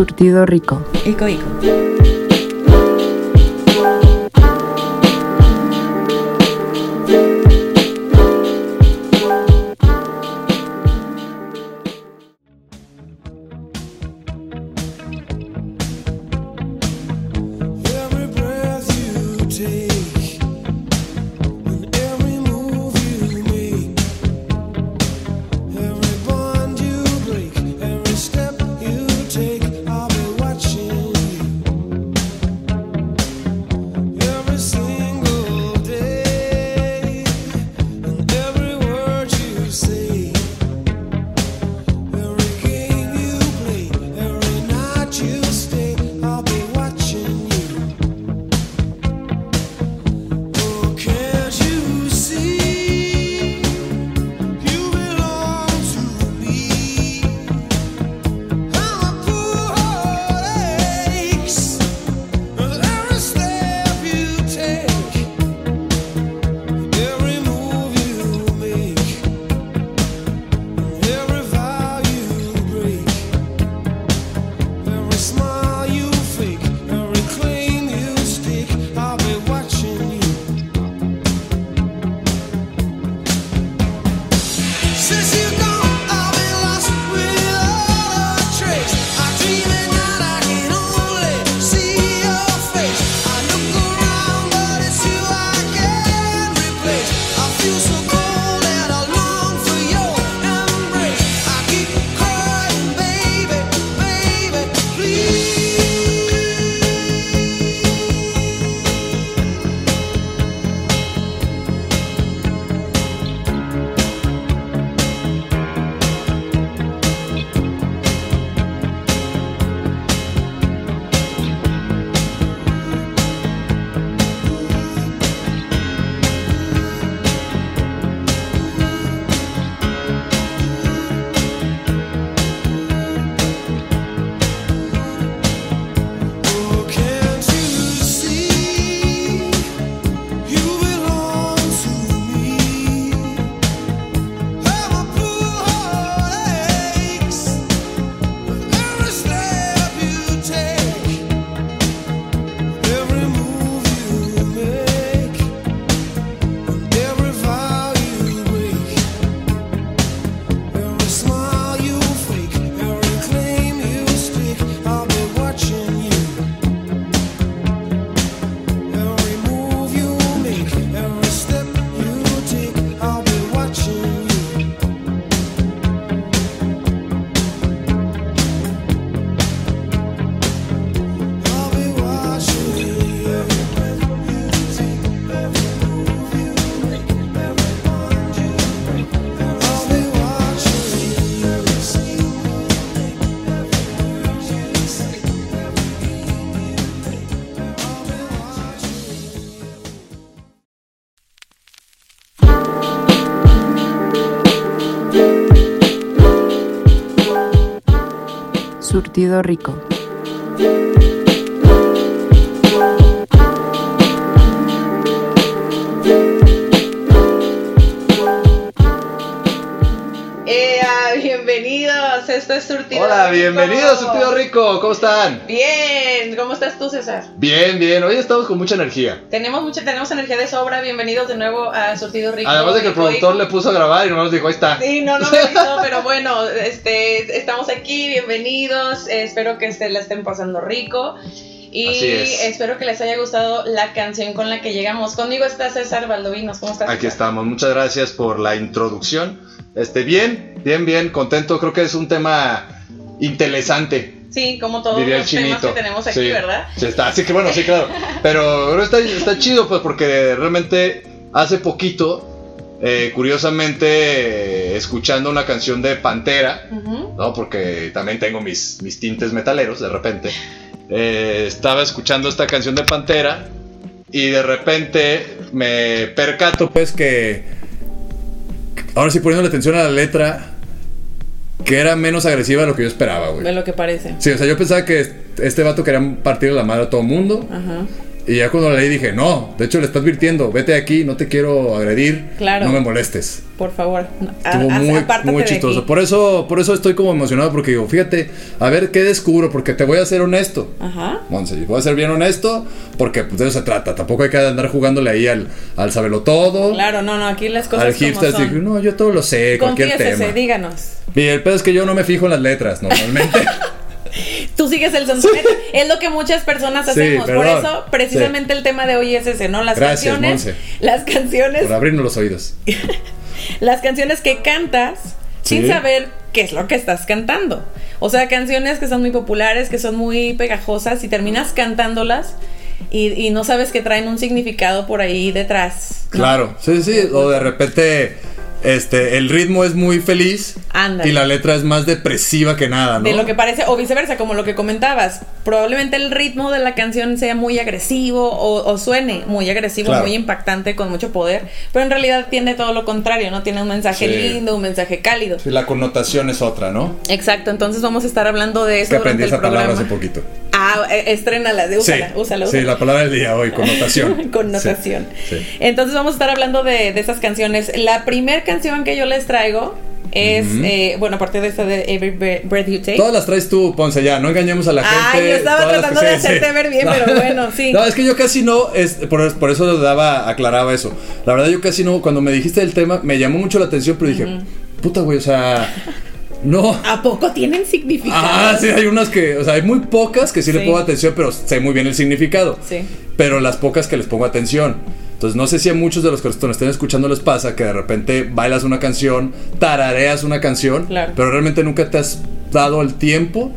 Surtido rico. Ico, ico. Surtido rico. ¡Ea! Bienvenidos. Esto es Surtido Hola, Rico. bienvenidos, Surtido Rico, ¿cómo están? Bien. ¿Cómo estás tú, César? Bien, bien, hoy estamos con mucha energía. Tenemos mucha, tenemos energía de sobra. Bienvenidos de nuevo a Surtido Rico. Además de que el productor le puso a grabar y no nos dijo, ahí está. Sí, no, no me avisó, pero bueno, este, estamos aquí, bienvenidos. eh, espero que se la estén pasando rico. Y es. espero que les haya gustado la canción con la que llegamos. Conmigo está César Valdovinos. ¿Cómo estás? Aquí estamos, muchas gracias por la introducción. Este, bien, bien, bien, contento, creo que es un tema interesante. Sí, como todos Diría los temas que tenemos aquí, Sí, ¿verdad? Sí, está, así que bueno, sí, claro. Pero está, está chido, pues, porque realmente hace poquito, eh, curiosamente, eh, escuchando una canción de Pantera. ¿no? Porque también tengo mis, mis tintes metaleros de repente. Eh, estaba escuchando esta canción de Pantera y de repente me percato pues que ahora sí poniéndole atención a la letra que era menos agresiva de lo que yo esperaba, De güey. lo que parece. Sí, o sea, yo pensaba que este vato quería partirle la madre a todo mundo, Ajá. Y ya cuando la leí dije, no, de hecho le está advirtiendo, vete de aquí, no te quiero agredir, Claro. no me molestes. Por favor. Estuvo a- muy, apártate muy de chistoso. Por eso, por eso estoy como emocionado porque digo, fíjate, a ver qué descubro, porque te voy a ser honesto. Ajá. Monse, voy a ser bien honesto, porque pues, de eso se trata. Tampoco hay que andar jugándole ahí al, al sabelo todo. Claro, no, no, aquí las cosas al hipster, así, no, yo todo lo sé, cualquier tema. díganos. Y el pedo es que yo no me fijo en las letras, normalmente. Tú sigues el sonsonete. es lo que muchas personas Sí, hacemos. Por eso, precisamente el tema de hoy es ese, ¿no? Las Gracias, canciones. Monse. Las canciones. por abrirnos los oídos. Las canciones que cantas sin saber qué es lo que estás cantando. O sea, canciones que son muy populares, que son muy pegajosas y terminas cantándolas y, y no sabes que traen un significado por ahí detrás. ¿no? Claro, sí, sí. O de repente, este, el ritmo es muy feliz Ándale. y la letra es más depresiva que nada, ¿no? De lo que parece, o viceversa, como lo que comentabas. Probablemente el ritmo de la canción sea muy agresivo o, o suene muy agresivo, Claro. muy impactante, con mucho poder, pero en realidad tiene todo lo contrario, ¿no? Tiene un mensaje Sí. lindo, un mensaje cálido. Sí, la connotación es otra, ¿no? Exacto, entonces vamos a estar hablando de Es eso que aprendí durante el esa palabra programa. hace poquito. Ah, eh, estrénala, de- úsala, sí, úsala, sí, úsala. la palabra del día hoy, connotación. Connotación. Sí, sí. Entonces vamos a estar hablando de, de esas canciones. La primera canción que yo les traigo es, Ujú. eh, bueno, aparte de esta de Every Bre- Breath You Take. Todas las traes tú, Ponce, ya, no engañemos a la gente. Ay, yo estaba tratando de hacerte sí. ver bien, pero bueno, sí. No, es que yo casi no, es, por, por eso daba, aclaraba eso. La verdad, yo casi no, cuando me dijiste el tema, me llamó mucho la atención, pero dije, puta, güey, o sea, no. ¿A poco tienen significado? Ah, sí, hay unas que, o sea, hay muy pocas que sí, le Sí. pongo atención, pero sé muy bien el significado. Sí. Pero las pocas que les pongo atención. Entonces, no sé si a muchos de los que nos estén escuchando les pasa que de repente bailas una canción, tarareas una canción, Claro. pero realmente nunca te has dado el tiempo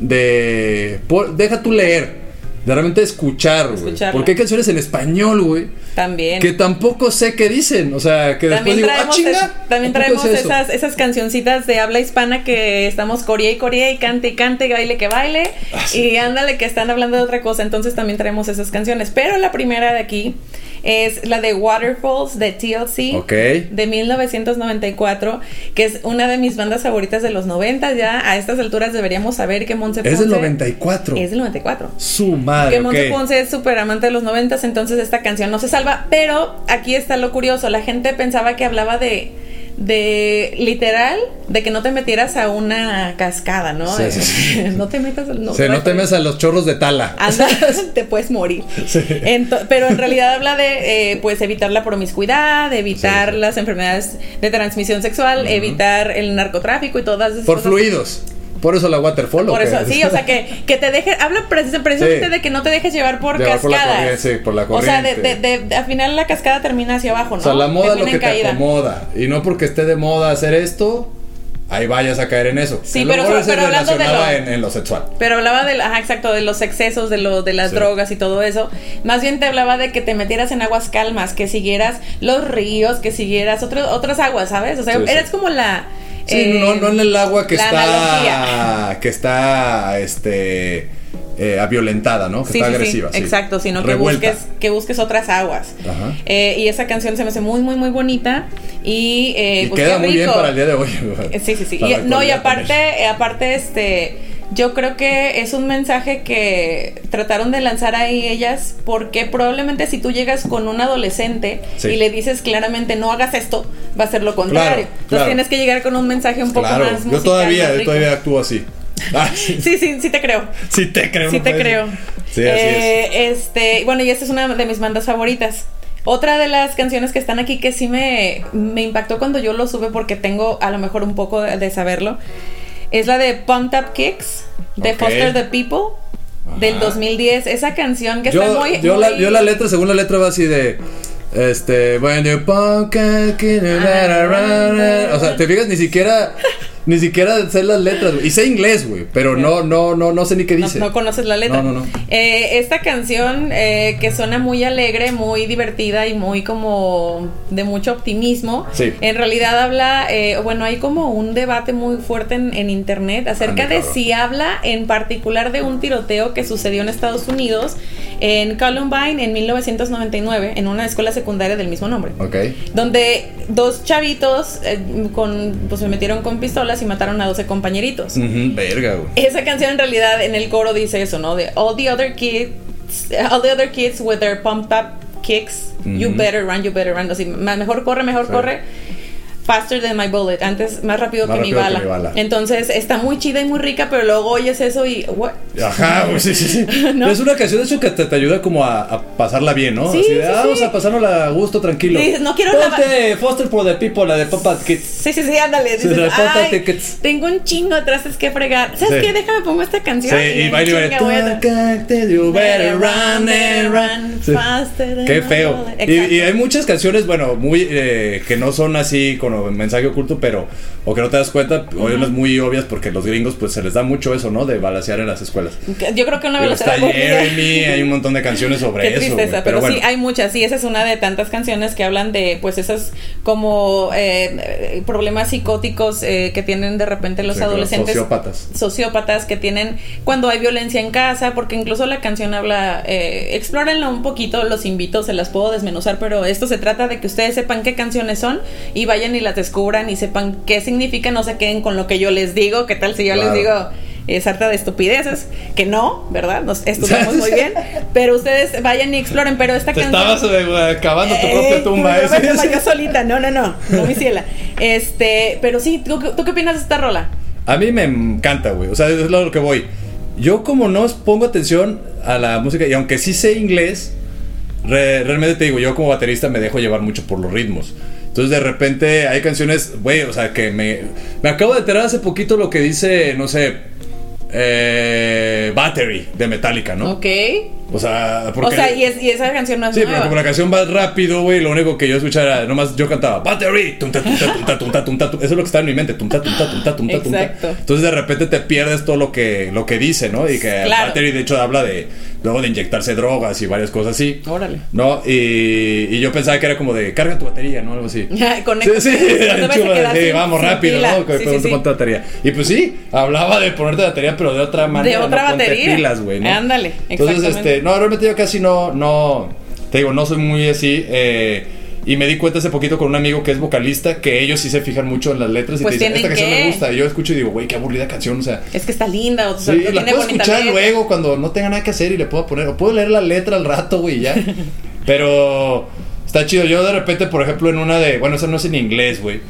de. por- deja tú leer, de realmente escuchar, güey. Porque hay canciones en español, güey, También. que tampoco sé qué dicen. O sea, que después También digo, ah, traemos, chinga. es- también ¿a poco traemos es eso?" esas, esas cancioncitas de habla hispana que estamos corea y corea y cante y cante, baile que baile Ah, sí. y ándale que están hablando de otra cosa, entonces también traemos esas canciones. Pero la primera de aquí es la de Waterfalls de TLC Ok. de 1994, que es una de mis bandas favoritas de los 90. Ya a estas alturas deberíamos saber que Monse Es del Ponce 94. Es del 94. Su madre. Que Monse. Ponce es súper amante de los noventas, entonces esta canción no se salva. Pero aquí está lo curioso, la gente pensaba que hablaba de, de literal, de que no te metieras a una cascada, ¿no? Sí, sí, sí. no te metas al... O sea, no te metas a los chorros de tala. Anda, te puedes morir. Pero en realidad habla de eh, pues evitar la promiscuidad, evitar las enfermedades de transmisión sexual, evitar el narcotráfico y todas esas Por cosas. fluidos. Por eso la waterfall. ¿o Por eso, sí, o sea, que, que te deje, habla precis- precisamente Sí. de que no te dejes llevar por Llevar por la cascadas. corriente, sí, por la O sea, de, de, corriente. de- al final la cascada termina hacia abajo, ¿no? O sea, la moda lo Termina que en te caída. acomoda. Y no porque esté de moda hacer esto, ahí vayas a caer en eso. Sí, lo pero- se pero hablando de lo- en, en lo sexual. Pero hablaba de, ajá, exacto, de los excesos, de, lo, de las Sí. drogas y todo eso. Más bien te hablaba de que te metieras en aguas calmas, que siguieras los ríos, que siguieras otros otras aguas, ¿sabes? O sea, Sí, sí. eres como la... Sí, eh, no, no en el agua que está. analogía. Que está. Este. eh, violentada, ¿no? Que Sí, está sí, agresiva. sí. exacto, sino que busques, que busques otras aguas. Ajá. Eh, y esa canción se me hace muy, muy, muy bonita. Y, eh, Y pues, queda muy bien para el día de hoy. Sí, sí, sí. Y- no, y aparte, eh, aparte, este, yo creo que es un mensaje que trataron de lanzar ahí ellas, porque probablemente si tú llegas con un adolescente Sí. y le dices claramente no hagas esto, va a ser lo contrario. Claro, Entonces claro. tienes que llegar con un mensaje un poco Claro, más yo todavía, yo todavía actúo así. Ah, sí. Sí, sí, sí te creo. Sí te creo. Sí te puede creo. Sí, así Eh, Este, bueno, y esta es una de mis bandas favoritas. Otra de las canciones que están aquí que sí me, me impactó cuando yo lo sube porque tengo a lo mejor un poco de, de saberlo es la de Pumped Up Kicks de. Foster the People del Ajá. 2010. Esa canción que Yo, está muy. yo, la, yo la letra, según la letra va así de... Este, ra, ra, ra. O sea, te fijas, ni siquiera, ni siquiera sé las letras, güey. Y sé inglés, güey, pero no, no, no, no sé ni qué dice. no conoces la letra. No, no, no. Eh, esta canción eh, que suena muy alegre, muy divertida y muy como de mucho optimismo. Sí. En realidad habla, eh, bueno, hay como un debate muy fuerte en, en internet acerca Ande, de cabrón. si habla en particular de un tiroteo que sucedió en Estados Unidos, en Columbine, en 1999, en una escuela secundaria del mismo nombre Ok. donde dos chavitos eh, con pues se metieron con pistolas y mataron a 12 compañeritos. Verga, güey. Esa canción en realidad en el coro dice eso, ¿no? De all the other kids all the other kids with their pumped up kicks, you better run, you better run. Así, mejor corre, mejor Sí. corre. Faster than my bullet, antes más rápido, Más que, mi rápido que bala. mi bala. Entonces está muy chida y muy rica, pero luego oyes eso y what? Ajá, güey, sí, sí, sí. ¿No? Es una canción de hecho que te, te ayuda como a, a pasarla bien, ¿no? Sí, Así de, sí, ah, vamos sí. a pasárnosla a gusto, tranquilo. Dices, no quiero Ponte Foster for the People, la de Papa Kids. Sí, sí, sí, ándale. Dices, "Ay, tickets". tengo un chingo de trastes que fregar. ¿Sabes qué? Déjame pongo esta canción. Sí, y y baile. You better run and run. Faster than Qué feo. Y, y hay muchas canciones, bueno, muy eh, que no son así con mensaje oculto, pero o que no te das cuenta, o unas muy obvias porque los gringos pues se les da mucho eso, ¿no? De balasear en las escuelas. Yo creo que una velocidad está Jeremy, hay un montón de canciones sobre Qué eso. tristeza, güey, pero, bueno. sí, hay muchas. Sí, esa es una de tantas canciones que hablan de, pues, esas como eh, eh, problemas psicóticos eh, que tienen de repente los Sí, adolescentes. sociópatas. Sociópatas que tienen cuando hay violencia en casa, porque incluso la canción habla, eh, explórenlo un poquito, los invito, se las puedo desmenuzar, pero esto se trata de que ustedes sepan qué canciones son y vayan y las descubran y sepan qué significan, no se queden con lo que yo les digo, qué tal si yo Claro. les digo es harta de estupideces, que no, ¿verdad? Nos estudiamos muy bien, pero ustedes vayan y exploren, pero esta Te canción... estabas eh, cavando tu Eh, propia tumba. tu ¿eh? propia Sí, tumba, sí. yo solita, no, no, no, no mi ciela. Este, pero sí, ¿tú, tú qué opinas de esta rola? A mí me encanta, güey. O sea, es lo que voy. Yo como no pongo atención a la música, y aunque sí sé inglés, re- realmente te digo, yo como baterista me dejo llevar mucho por los ritmos. Entonces de repente hay canciones, güey, o sea, que me... Me acabo de enterar hace poquito lo que dice, no sé, eh, Battery de Metallica, ¿no? Ok. O sea, porque... O sea, y, es- y esa canción no es Sí, pero como la canción va rápido, güey, lo único que yo escuchaba era, nomás yo cantaba Battery, tum. Eso es lo que está en mi mente, tumta, tumta, tumta, tumta. Exacto. Entonces de repente te pierdes todo lo que, lo que dice, ¿no? Y que Claro. Battery de hecho habla de, luego de inyectarse drogas y varias cosas así. Órale. ¿No? Y, y yo pensaba que era como de, carga tu batería, ¿no? Algo así. Conecta- Sí, sí, no te vayas a chulo, quedar sí, sin- vamos sin rápido, pila. ¿no? Sí, sí, te sí. ponte batería. Y pues sí, hablaba de ponerte batería, pero de otra manera. De otra no ponte batería. pilas, güey, ¿no? Ándale, Entonces, este, no, realmente yo casi no, no, te digo, no soy muy así. eh, y me di cuenta hace poquito con un amigo que es vocalista que ellos sí se fijan mucho en las letras y Pues te dicen, esta canción que. me gusta. Y yo escucho y digo, güey, qué aburrida canción, o sea. Es que está linda, o sea, Sí, la puedo escuchar letra. luego cuando no tenga nada que hacer y le puedo poner, o puedo leer la letra al rato, güey, ya. Pero está chido. Yo de repente, por ejemplo, en una de, bueno, esa no es en inglés, güey.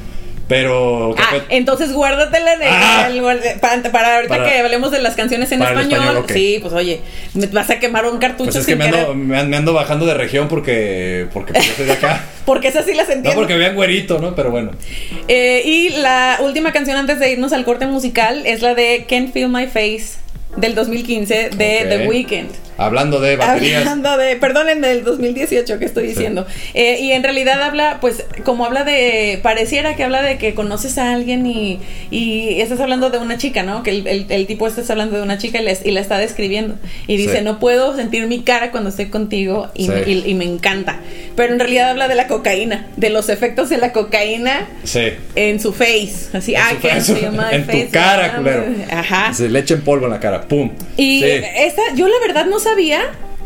Pero Ah, entonces guárdatela de, Ah. el para, para ahorita Para- que hablemos de las canciones en español. Sí, pues oye, me vas a quemar un cartucho pues es que me ando, me, bajando de región porque, porque pues, yo soy de acá. Porque esas sí las no entiendo. porque vean güerito, ¿no? Pero bueno. Eh, y la última canción antes de irnos al corte musical es la de Can't Feel My Face del 2015 de. The Weeknd. Hablando de baterías. Hablando de, perdónenme, del 2018 que estoy diciendo. Eh, y en realidad habla, pues, como habla de, pareciera que habla de que conoces a alguien y, y estás hablando de una chica, ¿no? Que el, el- el tipo está hablando de una chica y, les- y la está describiendo. Y dice, Sí. no puedo sentir mi cara cuando estoy contigo y, Sí. me, y- y me encanta. Pero en realidad habla de la cocaína, de los efectos de la cocaína en su face. Así, En ah, su que face, en tu cara, culero. Ajá. Se le echen polvo en la cara. ¡Pum! Y esta, yo la verdad no sabía.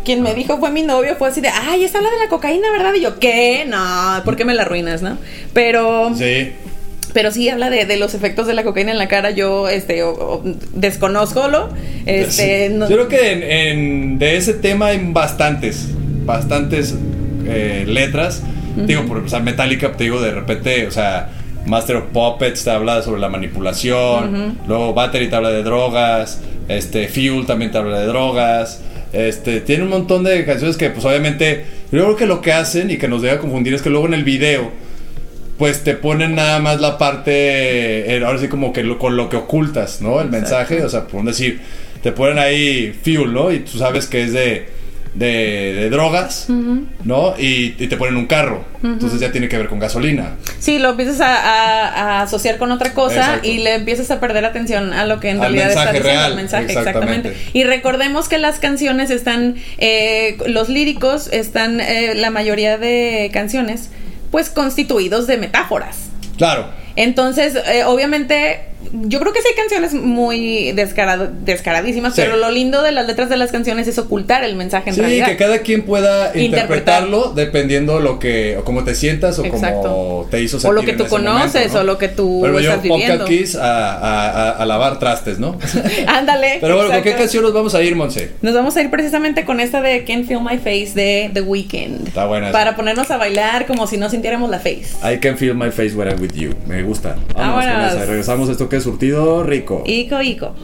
Quien me dijo fue mi novio, fue así de, ay, esa habla de la cocaína, ¿verdad? Y yo, ¿qué? No, ¿por qué me la arruinas, no? Pero, Sí. pero sí habla de, de los efectos de la cocaína en la cara. Yo, este, o- o- desconozco lo. Este, Sí. no- Yo creo que en, en- de ese tema hay bastantes, bastantes eh, letras. Digo, por, o sea, Metallica, te digo, de repente, o sea, Master of Puppets te habla sobre la manipulación. Luego Battery te habla de drogas. Este, Fuel también te habla de drogas. Este, tiene un montón de canciones que, pues, obviamente, yo creo que lo que hacen y que nos debe confundir es que luego en el video pues te ponen nada más la parte, eh, ahora sí como que lo- con lo que ocultas, ¿no? El mensaje, o sea, por decir, te ponen ahí fuel, ¿no? Y tú sabes que es de, de, de drogas, ¿no? Y, y te ponen un carro, entonces ya tiene que ver con gasolina. Sí, lo empiezas a, a- a asociar con otra cosa Exacto. y le empiezas a perder atención a lo que en Al realidad está diciendo real, el mensaje, exactamente. exactamente. Y recordemos que las canciones están, eh, los líricos están, eh, la mayoría de canciones, pues constituidos de metáforas. Claro. Entonces, eh, obviamente, yo creo que sí hay canciones muy descarado- descaradísimas, Sí. pero lo lindo de las letras de las canciones es ocultar el mensaje en Sí, realidad. que cada quien pueda Interpretar. interpretarlo dependiendo lo que o cómo te sientas o Exacto. cómo te hizo O sentir lo que tú conoces, momento, ¿no? o lo que tú Pero estás yo viviendo. Kiss a, a- a- a lavar trastes, ¿no? Ándale. Pero bueno, ¿con qué canción nos vamos a ir, Monse? Nos vamos a ir precisamente con esta de Can't Feel My Face de The Weeknd. Está buena esa. Para ponernos a bailar como si no sintiéramos la face. I can feel my face when I'm with you. Me gusta. Vámonos con Vámonos. esa. Y Regresamos a esto que es surtido rico. Ico, Ico.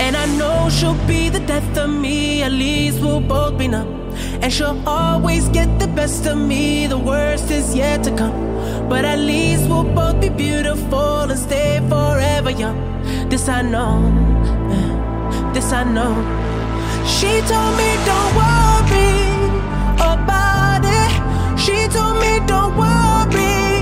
And I know she'll be the death of me, at least we'll both be numb. And she'll always get the best of me, the worst is yet to come. But at least we'll both be beautiful and stay forever young. This I know, eh, this I know. She told me don't worry about it. She told me don't worry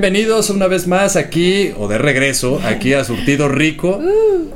Bienvenidos una vez más aquí, o de regreso, aquí a Surtido Rico.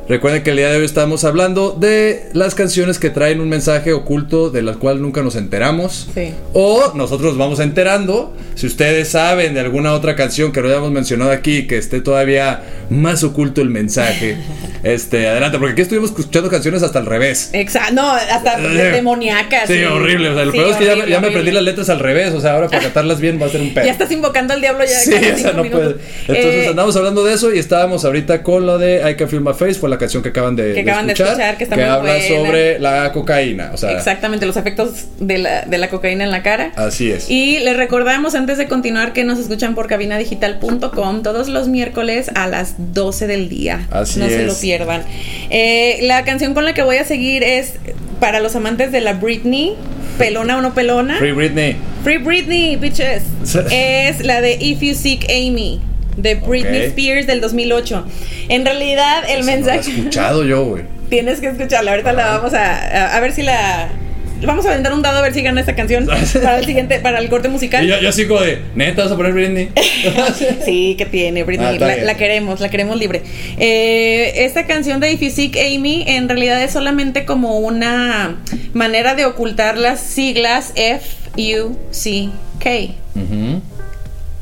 Recuerden que el día de hoy estamos hablando de las canciones que traen un mensaje oculto de las cuales nunca nos enteramos. Sí. O nosotros nos vamos enterando. Si ustedes saben de alguna otra canción que no hayamos mencionado aquí, que esté todavía más oculto el mensaje, Este, adelante, porque aquí estuvimos escuchando canciones hasta al revés. Exacto, no, hasta Eh, demoníacas. Sí, horrible. O sea, lo Sí, peor es que ya, me aprendí las letras al revés. O sea, ahora para cantarlas bien va a ser un pedo. Ya estás invocando al diablo ya. Sí, o sea, no minutos. puede. Entonces Eh, andamos hablando de eso y estábamos ahorita con lo de I Can Feel My Face, fue la canción que acaban de, Que acaban de escuchar, que está muy habla buena. sobre la cocaína. O sea, Exactamente, los efectos de la, de la cocaína en la cara. así es. Y les recordamos antes de continuar que nos escuchan por cabinadigital.com todos los miércoles a las 12 del día. Así no se es. lo pierdan. Eh, la canción con la que voy a seguir es para los amantes de la Britney, pelona o no pelona. Free Britney. Free Britney, bitches. Es la de If You Seek Amy. De Britney. Spears del 2008. En realidad, el no la he mensaje. escuchado yo, güey. Tienes que escucharla. Ahorita la vamos a, a, a ver si la. Vamos a vender un dado a ver si gana esta canción para el siguiente, para el corte musical. Y yo, yo como de, neta, vas a poner Britney. Sí, que tiene, Ah, Britney. está la, queremos, la queremos libre. Eh, esta canción de If You Seek Amy en realidad es solamente como una manera de ocultar las siglas F U C K.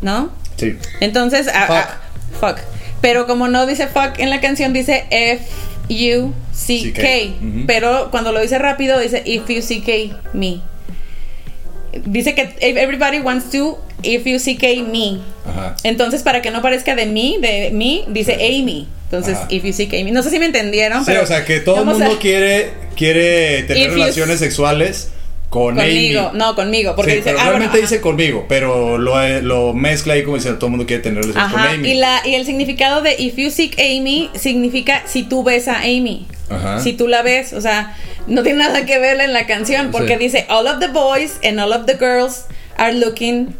¿no? Sí. Entonces, a- Fuck. a- fuck. Pero como no dice fuck en la canción, dice F U C K. Pero cuando lo dice rápido, dice If you C K me. Dice que everybody wants to if you C K me. Ajá. Entonces, para que no parezca de mí, de mí, dice Amy. Entonces, Ajá. if you seek Amy. No sé si me entendieron, Sí, pero. o sea, que todo el mundo a- quiere, quiere tener If you- relaciones sexuales con Conmigo, Amy. no, conmigo. Porque Sí, dice. pero ah, realmente dice conmigo, pero lo, eh, lo mezcla ahí como diciendo todo el mundo quiere tener con Amy. y, la, y el significado de if you seek Amy significa si tú ves a Amy. Ajá. Si tú la ves, o sea, no tiene nada que ver en la canción porque Sí. dice all of the boys and all of the girls are looking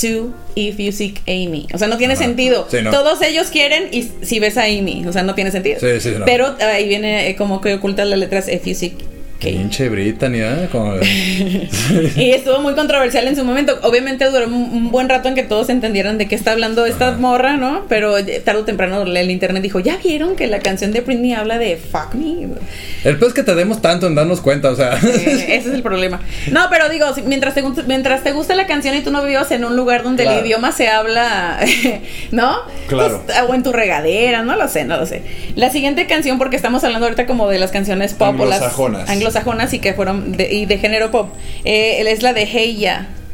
to if you seek Amy. O sea, no tiene Ajá. sentido. Sí, no. Todos ellos quieren y si ves a Amy, o sea, no tiene sentido. Sí, sí, no. Pero ahí viene eh, como que oculta las letras if you seek K. Pinche Brittany, ¿eh? Como- Y estuvo muy controversial en su momento. Obviamente duró un, buen rato en que todos entendieran de qué está hablando esta morra, ¿no? Pero tarde o temprano el internet dijo, ¿ya vieron que la canción de Britney habla de fuck me? El peor es que tardemos tanto en darnos cuenta, o sea. Ese es el problema. No, pero digo, mientras te, mientras te gusta la canción y tú no vivas en un lugar donde Claro. el idioma se habla, ¿no? Claro. Pues, o en tu regadera, no lo sé, no lo sé. La siguiente canción, porque estamos hablando ahorita como de las canciones pop o las Anglosajonas. Anglosajonas y que fueron de, y de género pop, eh, es la de Hey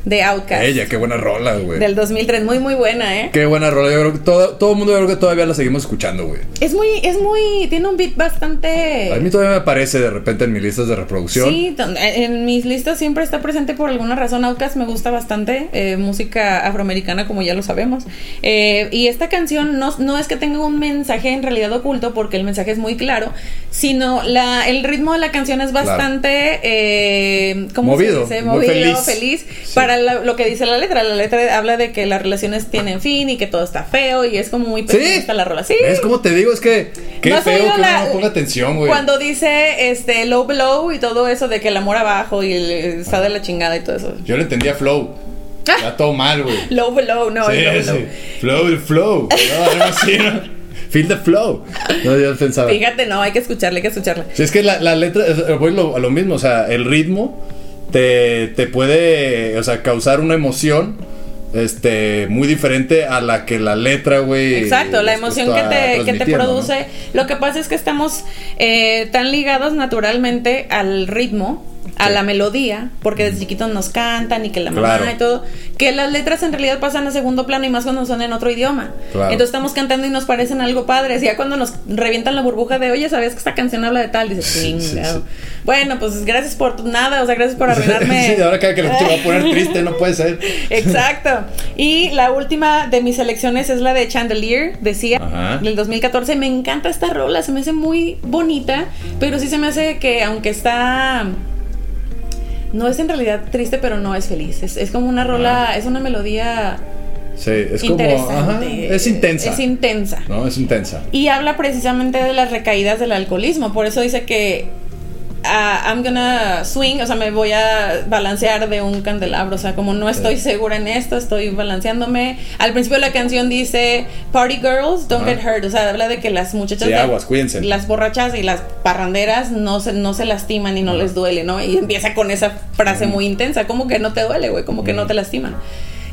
de Outkast. Ella, qué buena rola, güey. Del 2003, muy muy buena, ¿eh? Qué buena rola. Yo creo que todo, todo el mundo yo creo que todavía la seguimos escuchando, güey. Es muy, es muy, tiene un beat bastante... A mí todavía me aparece de repente en mis listas de reproducción. Sí, ton- en mis listas siempre está presente por alguna razón. Outkast me gusta bastante, eh, música afroamericana como ya lo sabemos. Eh, y esta canción no, no es que tenga un mensaje en realidad oculto, porque el mensaje es muy claro, sino la, el ritmo de la canción es Claro. bastante, eh, ¿cómo Movido, se dice? muy Movido, feliz. feliz. Sí. Para la- lo que dice la letra. La letra habla de que las relaciones tienen fin y que todo está feo y es como muy pesimista la rola. Sí. ¿Ves cómo te digo? Es que qué ¿No feo que oído uno la- no ponga atención, güey. Cuando dice este low below y todo eso de que el amor abajo y el, está de la chingada y todo eso. Yo le entendía flow. Ah. Ya todo mal, güey. Low below, no, sí, es low sí. Flow, el flow. No, algo así, ¿no? Feel the flow. No, yo pensaba. Fíjate, no, hay que escucharla, hay que escucharla. Sí, es que la, la letra, es- voy lo- a lo mismo, o sea, el ritmo te, te puede, o sea, causar una emoción este muy diferente a la que la letra, güey. Exacto, la emoción que te, que te produce. Lo que pasa es que estamos eh, tan ligados naturalmente al ritmo, a la melodía, porque desde chiquitos nos cantan y que la mamá Claro. y todo, que las letras en realidad pasan a segundo plano y más cuando son en otro idioma. Claro. Entonces estamos cantando y nos parecen algo padres. Ya cuando nos revientan la burbuja de, oye, ¿sabías que esta canción habla de tal? Dices, Sí, sí, "Chingado". sí. Bueno, pues gracias por nada, o sea, gracias por arruinarme. sí, ahora cada que me va a poner triste, no puede ser. Exacto. Y la última de mis selecciones es la de Chandelier, decía, Ajá. del 2014. Me encanta esta rola, se me hace muy bonita, pero sí se me hace que aunque está... No es en realidad triste, pero no es feliz. Es, es como una rola, es una melodía Sí, es como interesante. ajá, es intensa. Es intensa. no, es intensa. Y habla precisamente de las recaídas del alcoholismo. Por eso dice que I'm gonna swing, o sea, me voy a balancear de un candelabro. O sea, como no estoy segura en esto, estoy balanceándome. Al principio de la canción dice Party girls don't get hurt. O sea, habla de que las muchachas. Sí, de- aguas, cuídense. Las borrachas y las parranderas no se, no se lastiman y no les duele, ¿no? Y empieza con esa frase muy intensa. Como que no te duele, güey, como que no te lastiman.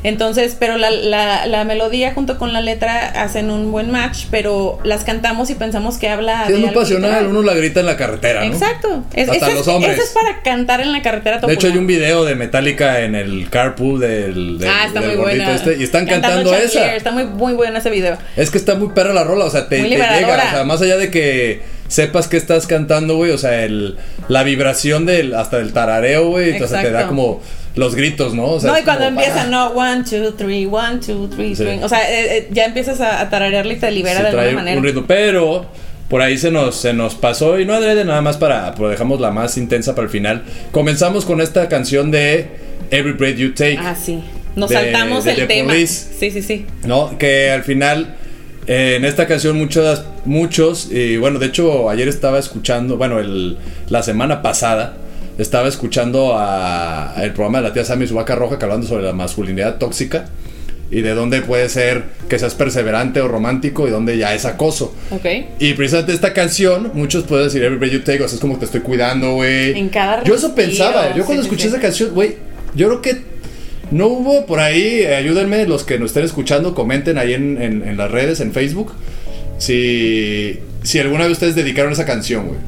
Entonces, pero la, la, la melodía junto con la letra hacen un buen match, pero las cantamos y pensamos que habla Sí, es muy algo pasional, literal. uno la grita en la carretera, ¿no? Exacto. Es, Hasta los es, hombres. ese es para cantar en la carretera De hecho, hay un video de Metallica en el carpool del, del, Ah, está del muy buena. este, y están cantando Chandelier, esa. Está muy, muy buena ese video. Es que está muy perra la rola, o sea, te, llega, o sea, más allá de que sepas que estás cantando, güey, o sea, el, la vibración del, hasta del tarareo, güey, o sea, te da como los gritos, ¿no? O sea, no, y cuando empiezan, no, one, two, three, one, two, three, Sí. O sea, eh, eh, ya empiezas a, a tararearle y te libera se de trae alguna manera. un ritmo, pero por ahí se nos, se nos pasó, y no adrede nada más para, pero dejamos la más intensa para el final. Comenzamos con esta canción de Every Breath You Take. Ah, sí. Nos De- saltamos de el The tema. Police. Sí, sí, sí. ¿no? Que al final, eh, en esta canción, muchos, muchos, y bueno, de hecho, ayer estaba escuchando, bueno, el, la semana pasada, estaba escuchando a, a el programa de la tía Sammy y su vaca roja, que hablando sobre la masculinidad tóxica y de dónde puede ser que seas perseverante o romántico y dónde ya es acoso. Ok. Y precisamente esta canción, muchos pueden decir Every Breath You Take, o sea, es como te estoy cuidando, güey. En cada Yo eso pensaba, yo cuando sí, sí, escuché sí. esa canción, güey, yo creo que no hubo por ahí, eh, ayúdenme los que nos estén escuchando, comenten ahí en, en- en las redes, en Facebook, si, si alguna vez ustedes dedicaron esa canción, güey.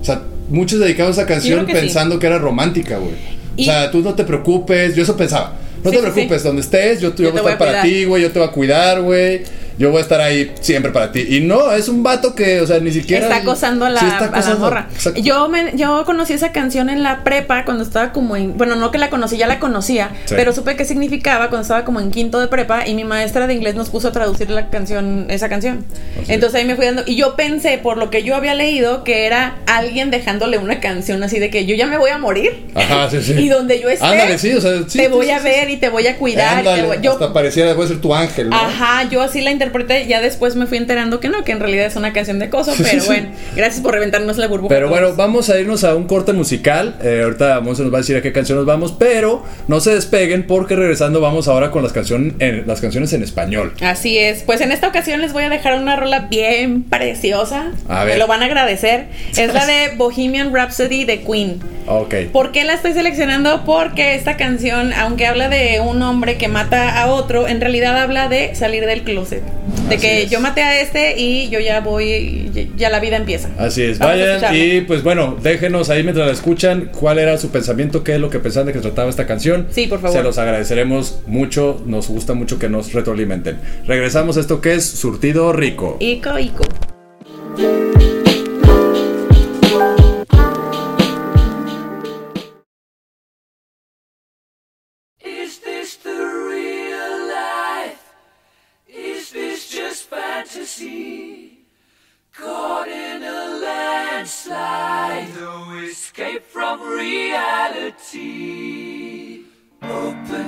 O sea, muchos dedicaron esa canción sí. pensando que era romántica, güey. O sea, tú no te preocupes, yo eso pensaba. No Sí, te preocupes, sí. donde estés, yo, yo, Yo voy a estar para ti, güey, yo te voy a cuidar, güey. Yo voy a estar ahí siempre para ti. Y no, es un vato que, o sea, ni siquiera. Está acosando a la, Sí, está a la morra. Exacto. Yo, me, yo conocí esa canción en la prepa cuando estaba como en... Bueno, no que la conocí, ya la conocía, Sí. pero supe qué significaba cuando estaba como en quinto de prepa y mi maestra de inglés nos puso a traducir la canción, esa canción. Así Entonces ahí me fui dando... Y yo pensé, por lo que yo había leído, que era alguien dejándole una canción así de que yo ya me voy a morir. Ajá, sí, sí. Y donde yo esté, Ándale, sí, o sea, sí, te voy a ver y te voy a cuidar. y te Ándale, voy- yo, hasta pareciera puede ser tu ángel, ¿no? Ajá, yo así la interpreté. Ya después me fui enterando que no, que en realidad es una canción de acoso. Sí, Pero bueno, gracias por reventarnos la burbuja. Pero bueno, vamos a irnos a un corte musical. Eh, ahorita Monse nos va a decir a qué canción nos vamos, pero no se despeguen porque regresando vamos ahora con las, canción, en, las canciones en español. Así es. Pues en esta ocasión les voy a dejar una rola bien preciosa. A ver. Me lo van a agradecer. Es la de Bohemian Rhapsody de Queen. Ok. ¿Por qué la estoy seleccionando? Porque esta canción, aunque habla de un hombre que mata a otro, en realidad habla de salir del closet. De Así que es. yo maté a este y yo ya voy, ya- la vida empieza. Así es, Vamos vayan y pues bueno, déjenos ahí mientras la escuchan cuál era su pensamiento, qué es lo que pensaban de que trataba esta canción. Sí, por favor. Se los agradeceremos mucho, nos gusta mucho que nos retroalimenten. Regresamos a esto que es Surtido Rico. Ico, Ico.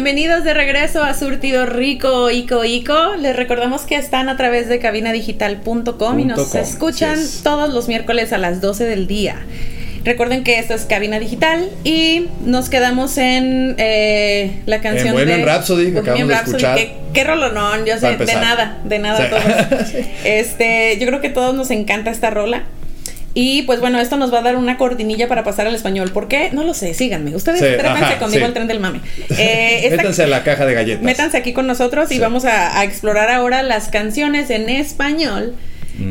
Bienvenidos de regreso a Surtido Rico, Ico, Ico. Les recordamos que están a través de cabinadigital.com y nos com, escuchan todos los miércoles a las 12 del día. Recuerden que esto es Cabina Digital y nos quedamos en eh, la canción Bohemian de Rhapsody, que Bohemian acabamos de Rhapsody, escuchar. que- Qué rolonón, yo sé, de nada, de nada Sí. todos. Este, yo creo que todos nos encanta esta rola. Y pues bueno, esto nos va a dar una cortinilla para pasar al español. ¿Por qué? No lo sé, síganme. Ustedes Sí, ajá, conmigo sí. al tren del mame. Eh, esta- Métanse a la caja de galletas. Métanse aquí con nosotros y Sí. vamos a, a explorar ahora las canciones en español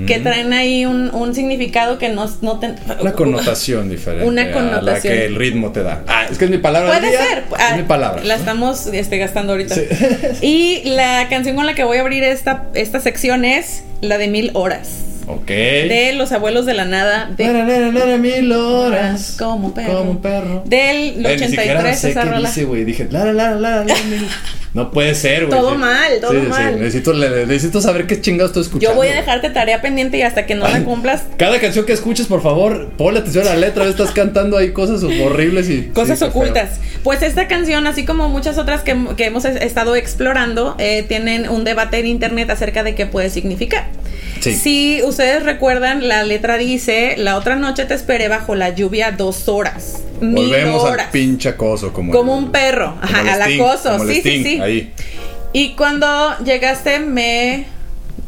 que traen ahí un, un significado que nos, no ten- Una connotación diferente. Una A la connotación. que el ritmo te da. Ah, es que es mi palabra. Puede día, ser. Es Ah, mi palabra. La estamos este, gastando ahorita. Y la canción con la que voy a abrir esta, esta sección es la de Mil Horas. Ok. De Los Abuelos de la Nada. De Lara, lara, lara, mil horas. Como perro. Como un perro. Del Eh, ni siquiera 83 sé esa qué rola. dice, güey. Dije, lara, lara, lara, mil- No puede ser, güey. Todo Sí. mal, todo Sí, sí, mal. Necesito, le- necesito saber qué chingados estoy escuchando. Yo voy a dejarte tarea pendiente y hasta que no la cumplas, Cada canción que escuches, por favor, ponle atención a la letra. Estás cantando ahí cosas horribles y. Cosas sí, ocultas. Pues esta canción, así como muchas otras que, que hemos es- estado explorando, eh, tienen un debate en internet acerca de qué puede significar. Sí. Si ustedes recuerdan, la letra dice, la otra noche te esperé bajo la lluvia dos horas. Mil Volvemos horas. al pinche acoso. Como, Como el- un perro, como ajá, al Sting, acoso, como sí, sí, Sting, sí. Ahí. Y cuando llegaste me...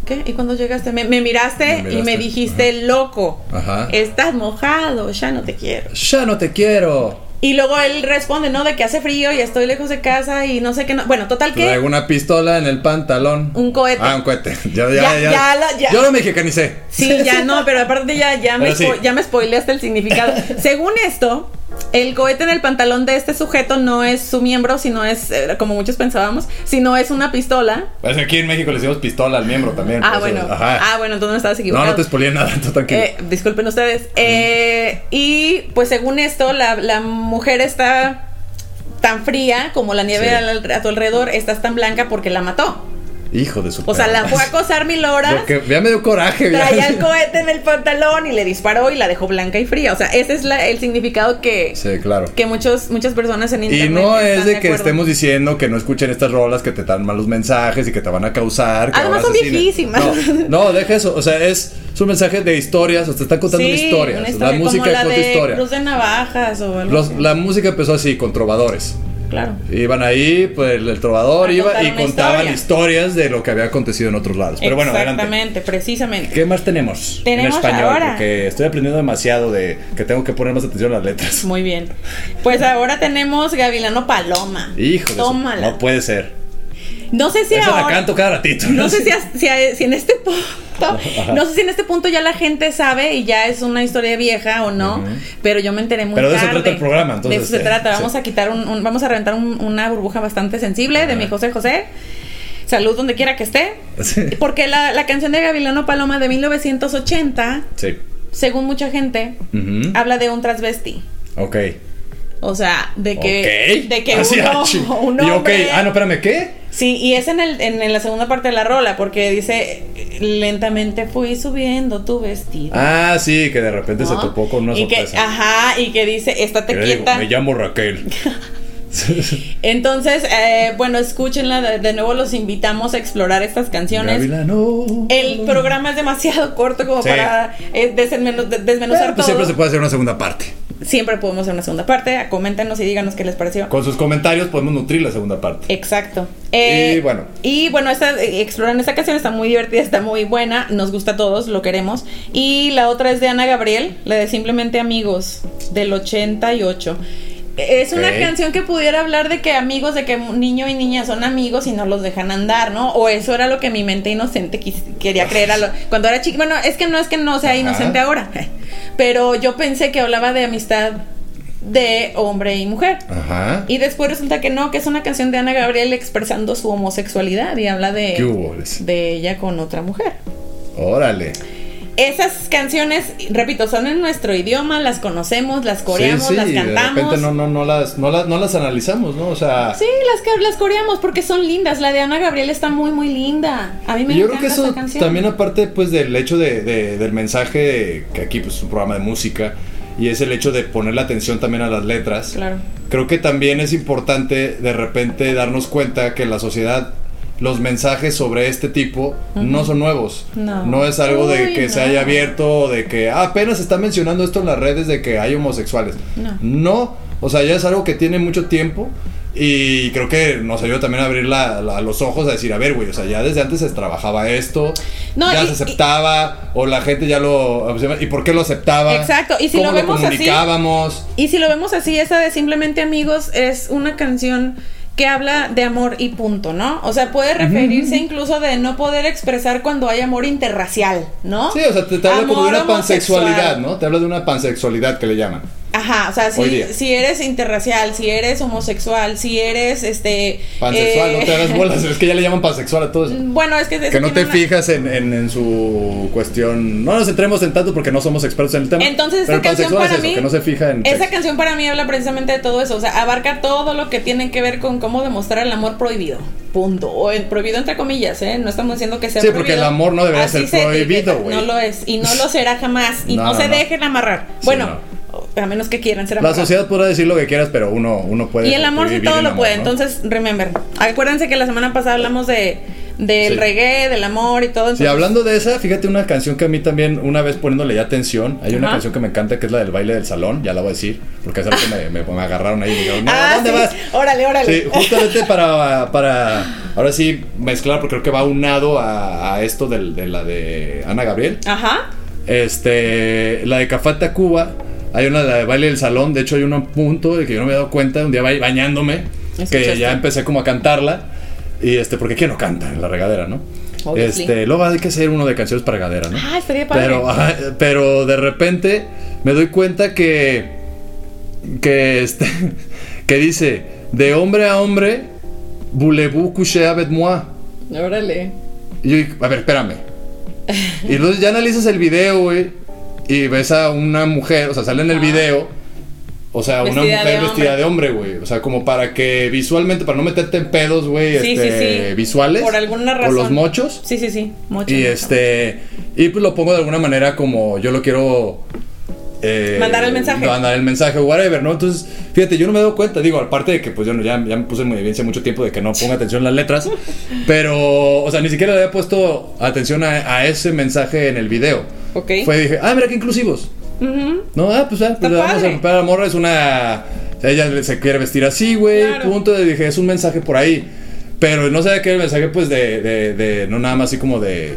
¿Qué? ¿Y cuando llegaste? Me, me miraste, Me y me dijiste, loco, Ajá. estás mojado, ya no te quiero. Ya no te quiero. Y luego él responde, no, de que hace frío y estoy lejos de casa y no sé qué. No. Bueno, total que Traigo una pistola en el pantalón. un cohete. Ah, un cohete. Ya, ya, Ya, ya. ya la- ya. Yo lo mexicanicé. Sí, ya no, pero aparte ya, ya, me, sí. ya me spoileaste el significado. Según esto, el cohete en el pantalón de este sujeto no es su miembro, sino es, eh, como muchos pensábamos, sino es una pistola. Pues aquí en México le decimos pistola al miembro también. Ah, eso- bueno. Ajá. Ah, bueno, entonces no estabas no, equivocado. no te spoileé nada, tú tranquilo. Eh, disculpen ustedes. Eh, y pues según esto, la, la mujer está tan fría como la nieve Sí. al- a tu alrededor, estás tan blanca porque la mató. Hijo de su O sea, la fue a acosar mil horas. Que ya me dio coraje. Traía el cohete en el pantalón y le disparó y la dejó blanca y fría. O sea, ese es la- el significado que, Sí, claro. que muchos, muchas personas en internet. Y no es de que estemos diciendo que no escuchen estas rolas que te dan malos mensajes y que te van a causar. Que Además son viejísimas. No, no, deja eso. O sea, es, es un mensaje de historias. O te están contando Sí, una historia. una La historia, música como la de historia. Cruz de Navajas o algo Los- así. la música empezó así, con trovadores. Claro. Iban ahí, pues el, trovador A iba y contaban historia. historias de lo que había acontecido en otros lados. Pero bueno, adelante. Exactamente, precisamente. ¿Qué más tenemos? Tenemos en español, ahora. porque estoy aprendiendo demasiado de que tengo que poner más atención a las letras. Muy bien. Pues ahora tenemos Gavilano Paloma. Hijo Tómala. No puede ser. No sé si Esa la ahora. canto cada ratito. No sé si, a- si a- si en este punto. No sé si en este punto ya la gente sabe y ya es una historia vieja o no. Pero yo me enteré muy Pero de eso tarde. trata el programa, entonces, De eso se eh, trata. sí. Vamos a quitar un, un- Vamos a reventar un- una burbuja bastante sensible de mi José José. Salud donde quiera que esté. Sí. Porque la, la canción de Gavilano Paloma de 1980, Sí. según mucha gente, habla de un transvesti. Ok. O sea, de que, Ok. de que Así, uno, ah, un y ok. Ah, no, espérame, ¿qué? Sí, y es en, el, en, en la segunda parte de la rola, porque dice, lentamente fui subiendo tu vestido. Ah, sí, que de repente se topó con una y que. Ajá, y que dice, estate digo, quieta. me llamo Raquel. Entonces, eh, bueno, escúchenla, de, de nuevo los invitamos a explorar estas canciones. El programa es demasiado corto como Sí. para eh, desmenu- de- desmenuzar Pero, pues todo. siempre se puede hacer una segunda parte. Siempre podemos hacer una segunda parte. Coméntenos y díganos qué les pareció. Con sus comentarios podemos nutrir la segunda parte. Exacto. Eh, Y bueno. Y bueno, esta, eh, exploran esta canción, está muy divertida, está muy buena, nos gusta a todos, lo queremos. Y la otra es de Ana Gabriel, la de Simplemente Amigos, del 88. Es una canción que pudiera hablar de que amigos, de que niño y niña son amigos y no los dejan andar, ¿no? O eso era lo que mi mente inocente quis- quería creer a lo- cuando era chica. Bueno, es que no es que no sea Ajá. inocente ahora, pero yo pensé que hablaba de amistad de hombre y mujer. Ajá. Y después resulta que no, que es una canción de Ana Gabriel expresando su homosexualidad y habla ¿Qué de, hubo? de ella con otra mujer. Órale. Esas canciones, repito, son en nuestro idioma, las conocemos, las coreamos, sí, sí, las y de cantamos. repente no, no, no, las, no, las, no las analizamos, ¿no? O sea, Sí, las, que- las coreamos porque son lindas. La de Ana Gabriel está muy, muy linda. A mí me yo encanta creo que eso canción. también aparte pues del hecho de, de- del mensaje, que aquí pues es un programa de música, y es el hecho de poner la atención también a las letras. Claro. Creo que también es importante de repente darnos cuenta que la sociedad los mensajes sobre este tipo no son nuevos. No. es algo de Uy, que se no. haya abierto, o de que ah, apenas se está mencionando esto en las redes de que hay homosexuales. No. No, o sea, ya es algo que tiene mucho tiempo. Y creo que nos ayuda también a abrir la- la- los ojos a decir, a ver, güey, o sea, ya desde antes se trabajaba esto, No, ya y- se aceptaba, o la gente ya lo... ¿Y por qué lo aceptaba? Exacto, y si ¿Cómo lo vemos así- comunicábamos? Y si lo vemos así, esa de Simplemente Amigos es una canción que habla de amor y punto, ¿no? O sea, puede referirse incluso de no poder expresar cuando hay amor interracial, ¿no? Sí, o sea, te, te habla como de una pansexualidad. ¿no? Te habla de una pansexualidad que le llaman. Ajá, o sea, si, si eres interracial, si eres homosexual, si eres este. Pansexual, eh, no te hagas bolas, es que ya le llaman pansexual a todo eso. Bueno, es que. Que no te una- fijas en, en- en su cuestión. No nos centremos en tanto porque no somos expertos en el tema. Entonces, esta canción para es eso, mí. que no se fija en. Esa sexo. canción para mí habla precisamente de todo eso. O sea, abarca todo lo que tiene que ver con cómo demostrar el amor prohibido. Punto. O el prohibido entre comillas, ¿eh? No estamos diciendo que sea Sí, porque prohibido. el amor no debería Así ser se prohibido, güey. No lo es. Y no lo será jamás. Y No, no, no, se no. dejen amarrar. Sí, bueno, a menos que quieran ser La sociedad podrá decir lo que quieras, pero uno, uno puede. Y el amor sí todo lo puede. ¿no? Entonces, remember. Acuérdense que la semana pasada hablamos de del Sí. reggae, del amor y todo. Sí, entonces- hablando de esa, fíjate una canción que a mí también, una vez poniéndole ya atención, hay una canción que me encanta que es la del baile del salón, ya la voy a decir, porque es algo que me, me- me agarraron ahí y me dijeron, no, Ah, ¿dónde sí. vas? Órale, órale. Sí, justamente para, para ahora sí mezclar, porque creo que va unado a, a esto del- de la de Ana Gabriel. Ajá. Este, la de Cafata Cuba, hay una de baile del salón, de hecho hay un punto de que yo no me he dado cuenta, un día ba- bañándome, que ya empecé como a cantarla, y este, porque ¿quién no canta en la regadera, no? Obviously. Este, luego hay que hacer uno de canciones para regadera, ¿no? Ah, estaría padre. Pero, ajá, pero de repente me doy cuenta que que este que dice de hombre a hombre voulez-vous coucher avec moi Órale. y yo a ver espérame y luego ya analizas el video güey y ves a una mujer o sea sale en el video o sea una mujer de vestida de hombre güey o sea como para que visualmente para no meterte en pedos güey Sí, este, sí, sí. visuales Por alguna o razón. los mochos Sí, sí, sí. Mucho. y este. Y pues lo pongo de alguna manera como yo lo quiero. eh, Mandar el mensaje. Mandar el mensaje, whatever, ¿no? Entonces, fíjate, yo no me he dado cuenta. Digo, aparte de que, pues yo no- ya, ya me puse en evidencia mucho tiempo de que no ponga atención a las letras. pero, o sea, ni siquiera le había puesto atención a, a ese mensaje en el video. Ok. Fue, dije, ah, mira qué inclusivos. Ujú. No, ah, pues, ah, pues vamos a padre. romper a la morra. Es una. Ella se quiere vestir así, güey. Claro. Punto. Y dije, es un mensaje por ahí. Pero no sabía que era el mensaje, pues, de, de, de- No nada más así como de.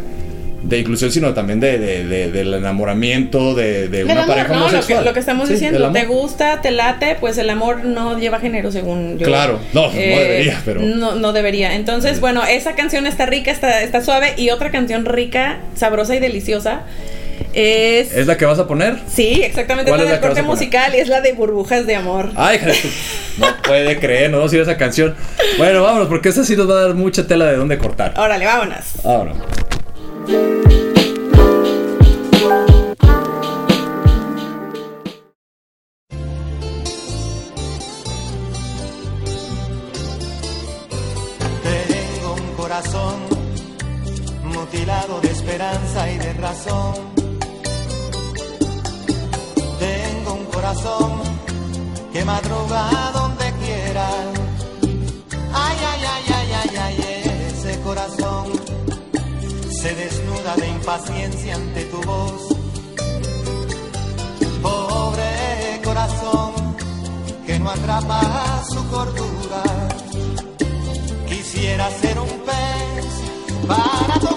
de inclusión, sino también de, de- de- del enamoramiento de, de una amor, pareja ¿no? Lo que, homosexual. lo que estamos Sí, diciendo, te gusta, te late, pues el amor no lleva género según yo. Eh, Claro, no, no debería, pero- No, no debería. Entonces, bueno, esa canción está rica, está, está suave. Y otra canción rica, sabrosa y deliciosa es... ¿Es la que vas a poner? Sí, exactamente, es ¿Cuál la es del la que corte musical y es la de Burbujas de Amor. Ay, hija de tu- no puede creer, no vamos a ir a esa canción. Bueno, vámonos, porque esa sí nos va a dar mucha tela de dónde cortar. Órale, vámonos. Ahora. Impaciencia ante tu voz. Pobre corazón que no atrapa su cordura. Quisiera ser un pez para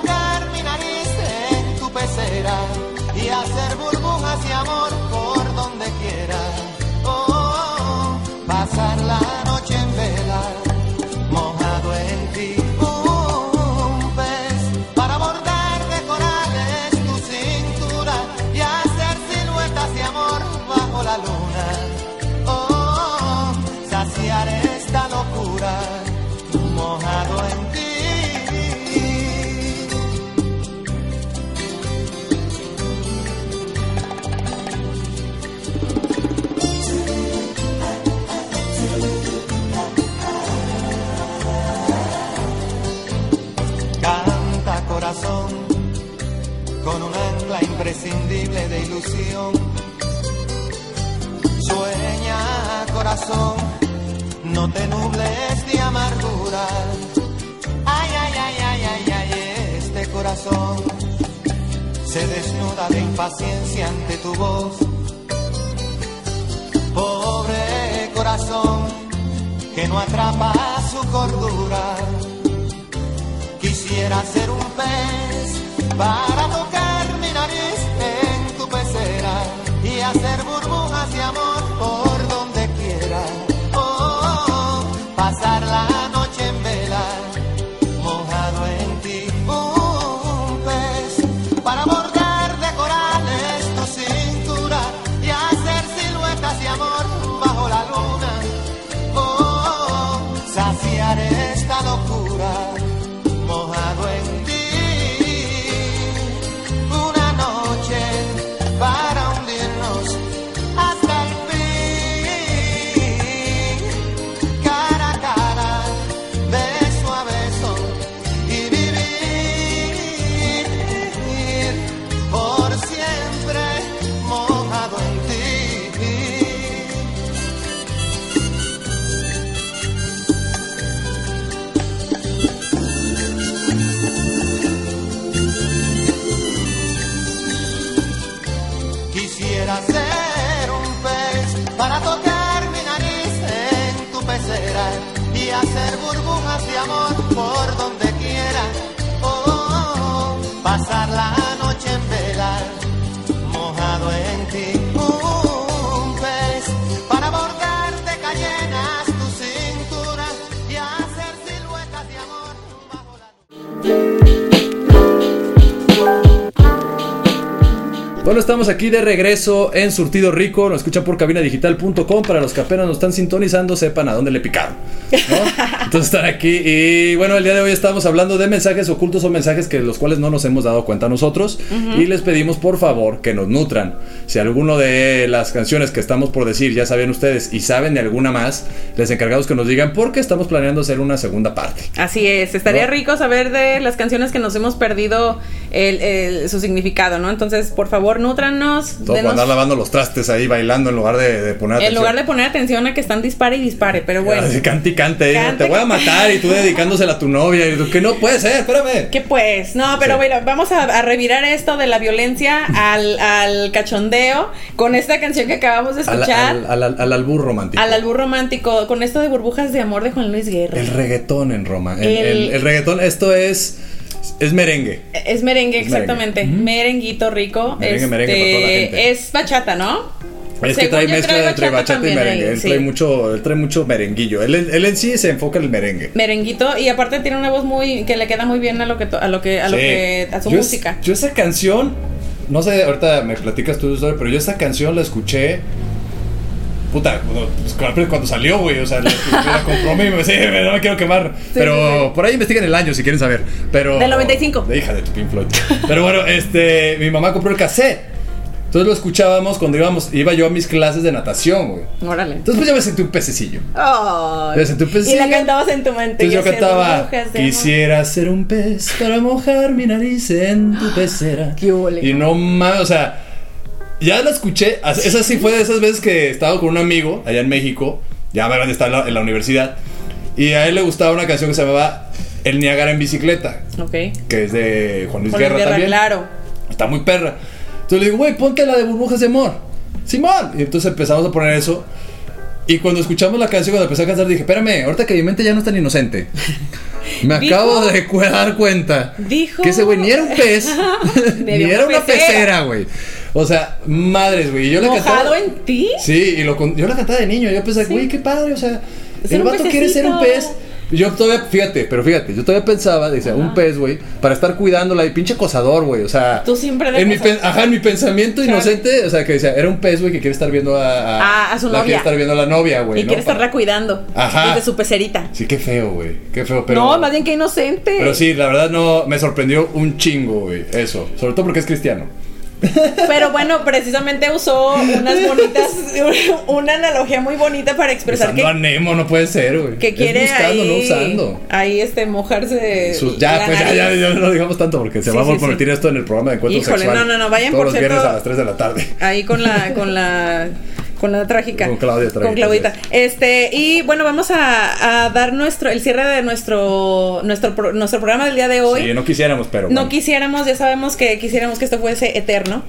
hacer burbujas de amor por donde quiera. Bueno, estamos aquí de regreso en Surtido Rico. Nos escuchan por cabinadigital.com. Para los que apenas nos están sintonizando, sepan a dónde le picaron. ¿no? Entonces están aquí. Y bueno, el día de hoy estamos hablando de mensajes ocultos o mensajes que los cuales no nos hemos dado cuenta nosotros. Y les pedimos por favor que nos nutran. Si alguno de las canciones que estamos por decir ya saben ustedes y saben de alguna más, les encargamos que nos digan porque estamos planeando hacer una segunda parte. Así es, estaría ¿No? rico saber de las canciones que nos hemos perdido el- el- su significado, ¿no? Entonces, por favor, nútranos. Todo denos- andar lavando los trastes ahí bailando en lugar de, de poner en atención. lugar de poner atención a que están dispare y dispare, pero bueno. Así, cante y cante. Cante, te voy a matar y tú dedicándosela a tu novia y tú, que no puede ser, espérame. ¿Qué pues? No, pero Sí. bueno, vamos a, a revirar esto de la violencia al, al cachondeo con esta canción que acabamos de escuchar. al, al, al- al albur romántico. Al albur romántico, con esto de burbujas de amor de Juan Luis Guerra. El reggaetón en Roma. El, El- el- el reggaetón, esto es. Es merengue. Es merengue, Es exactamente. merengue. Merenguito rico. Merengue, Este, merengue para toda la gente. Es bachata, ¿no? Es que trae mezcla entre bachata y merengue. ahí, Él sí. trae mucho, él trae mucho merenguillo. Él, él en sí se enfoca en el merengue. Merenguito y aparte tiene una voz muy que le queda muy bien a lo que a lo que a lo Sí. que a su Yo es- música. yo esa canción, no sé, ahorita me platicas tú tu historia, pero yo esa canción la escuché. Puta, cuando, pues, cuando- salió, güey. O sea, la, la compró mi. Sí, no me quiero quemar. pero por ahí investiguen el año si quieren saber. Pero. Del 95. De hija de tu Pink Floyd. Pero bueno, este. Mi mamá compró el cassette. Entonces lo escuchábamos cuando íbamos. Iba yo a mis clases de natación, güey. Órale. Entonces, pues yo me sentí un pececillo. Ay. Desde tu y pecillo. la cantabas en tu mente. Entonces y yo cantaba, quisiera ser un pez para mojar mi nariz en tu pecera. Qué ole. Y no mames, o sea, ya la escuché, esa sí fue de esas veces que estaba con un amigo allá en México, ya me está en la, en la universidad, y a él le gustaba una canción que se llamaba El Niágara en bicicleta, Ok. que es de Juan Luis Con Guerra Guerra, también. claro. Está muy perra. Entonces le digo, güey, ponte la de burbujas de amor. Simón. Y entonces empezamos a poner eso. Y cuando escuchamos la canción, cuando empecé a cantar, dije, espérame, ahorita que mi mente ya no es tan inocente. Me Dijo- acabo de dar cuenta Dijo- que ese güey ni era un pez, ni era una pecera, güey. O sea, madres, güey. Yo la cantaba. ¿Mojado en ti? Sí, y lo, con- yo la cantaba de niño. Yo pensaba, güey, qué padre, o sea, el vato quiere ser un pez. Yo todavía, fíjate, pero fíjate, yo todavía pensaba, dice, un pez, güey, para estar cuidándola y pinche acosador, güey, o sea. Tú siempre de en mi, Ajá, en mi pensamiento Claro. inocente, o sea, que decía, era un pez, güey, que quiere estar viendo a. Ah, a su la novia. Quiere estar viendo a la novia, güey. y ¿no? quiere estarla cuidando. Ajá. Desde su pecerita. Sí, qué feo, güey, qué feo, pero. no, más bien que inocente. Pero sí, la verdad no, me sorprendió un chingo, güey, eso. Sobre todo porque es cristiano. Pero bueno, precisamente usó unas bonitas, una analogía muy bonita para expresar Usando que, Nemo no puede ser, güey. que Es quiere buscando, ahí, no usando. ahí este mojarse. Ya, pues ya, nariz. ya, ya no lo digamos tanto porque se Sí, va a convertir sí. esto en el programa de encuentro Híjole, sexual. no, no, no, vayan, todos por los cierto- viernes a las 3 de la tarde. Ahí con la, con la, con la trágica. Con Claudia Trágica, Con Claudita. sí. Este, y bueno, vamos a, a dar nuestro, el cierre de nuestro, nuestro, pro- nuestro programa del día de hoy. Sí, no quisiéramos, pero no bueno. quisiéramos, ya sabemos que quisiéramos que esto fuese eterno.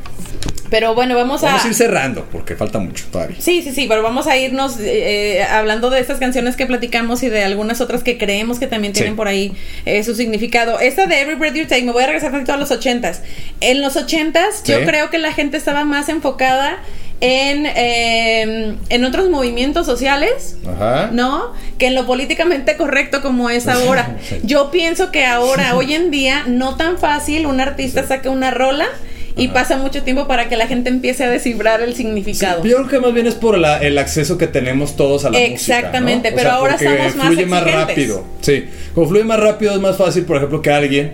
Pero bueno, vamos, Vamos a a. ir cerrando porque falta mucho todavía. Sí, sí, sí, pero vamos a irnos eh, eh, hablando de estas canciones que platicamos y de algunas otras que creemos que también tienen Sí. por ahí eh, su significado. Esta de Every Breath You Take, me voy a regresar tantito a los ochentas. En los ochentas yo Sí. creo que la gente estaba más enfocada en, eh, en otros movimientos sociales. Ajá. ¿no? Que en lo políticamente correcto como es ahora. Yo pienso que ahora, hoy en día, no tan fácil un artista saca una rola y pasa mucho tiempo para que la gente empiece a descifrar el significado. Yo creo que más bien es por la- el acceso que tenemos todos a la Exactamente, música. ¿no? pero ahora somos más fluye más rápido. Sí, como fluye más rápido es más fácil, por ejemplo, que alguien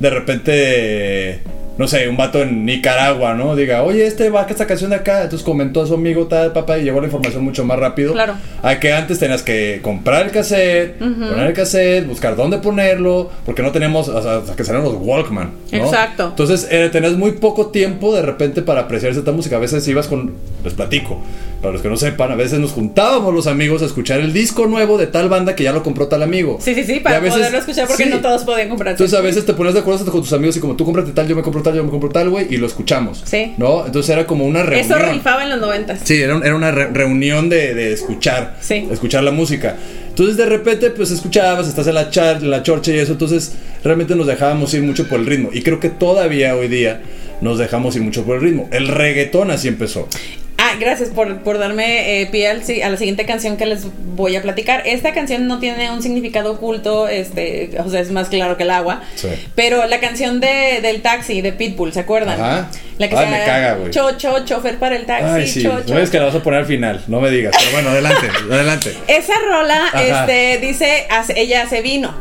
de repente, no sé, un vato en Nicaragua, ¿no? Diga, oye, este va esta canción de acá, entonces comentó a su amigo tal, papá, y llegó la información mucho más rápido. Claro. A que antes tenías que comprar el cassette, poner el cassette, buscar dónde ponerlo, porque no tenemos, o sea, hasta que salieron los Walkman. ¿no? Exacto. Entonces, eh, tenías muy poco tiempo de repente para apreciar cierta música. A veces ibas con, les platico, para los que no sepan, a veces nos juntábamos los amigos a escuchar el disco nuevo de tal banda que ya lo compró tal amigo. Sí, sí, sí, para veces- poderlo escuchar porque sí. no todos podían comprar. Entonces a veces te pones de acuerdo hasta con tus amigos y como tú cómprate tal, yo me compro tal, yo me compro tal, güey, y lo escuchamos. Sí. ¿No? Entonces era como una reunión. Eso rifaba en los noventas. Sí, era, era una re- reunión de, de escuchar, Sí. escuchar la música. Entonces de repente pues escuchabas, estás en la, char, la chorcha y eso, entonces realmente nos dejábamos ir mucho por el ritmo. Y creo que todavía hoy día nos dejamos ir mucho por el ritmo. El reggaetón así empezó. Ah, gracias por, por darme eh, pie al a la siguiente canción que les voy a platicar. Esta canción no tiene un significado oculto, este, o sea, es más claro que el agua. Sí. Pero la canción de, del taxi de Pitbull, ¿se acuerdan? Ajá. La que Ay, se me caga, güey. Cho, cho, chofer para el taxi. Ay, sí, cho, cho. no es que la vas a poner al final, no me digas. Pero bueno, adelante, adelante. Esa rola, Ajá. este, dice, hace- ella hace vino,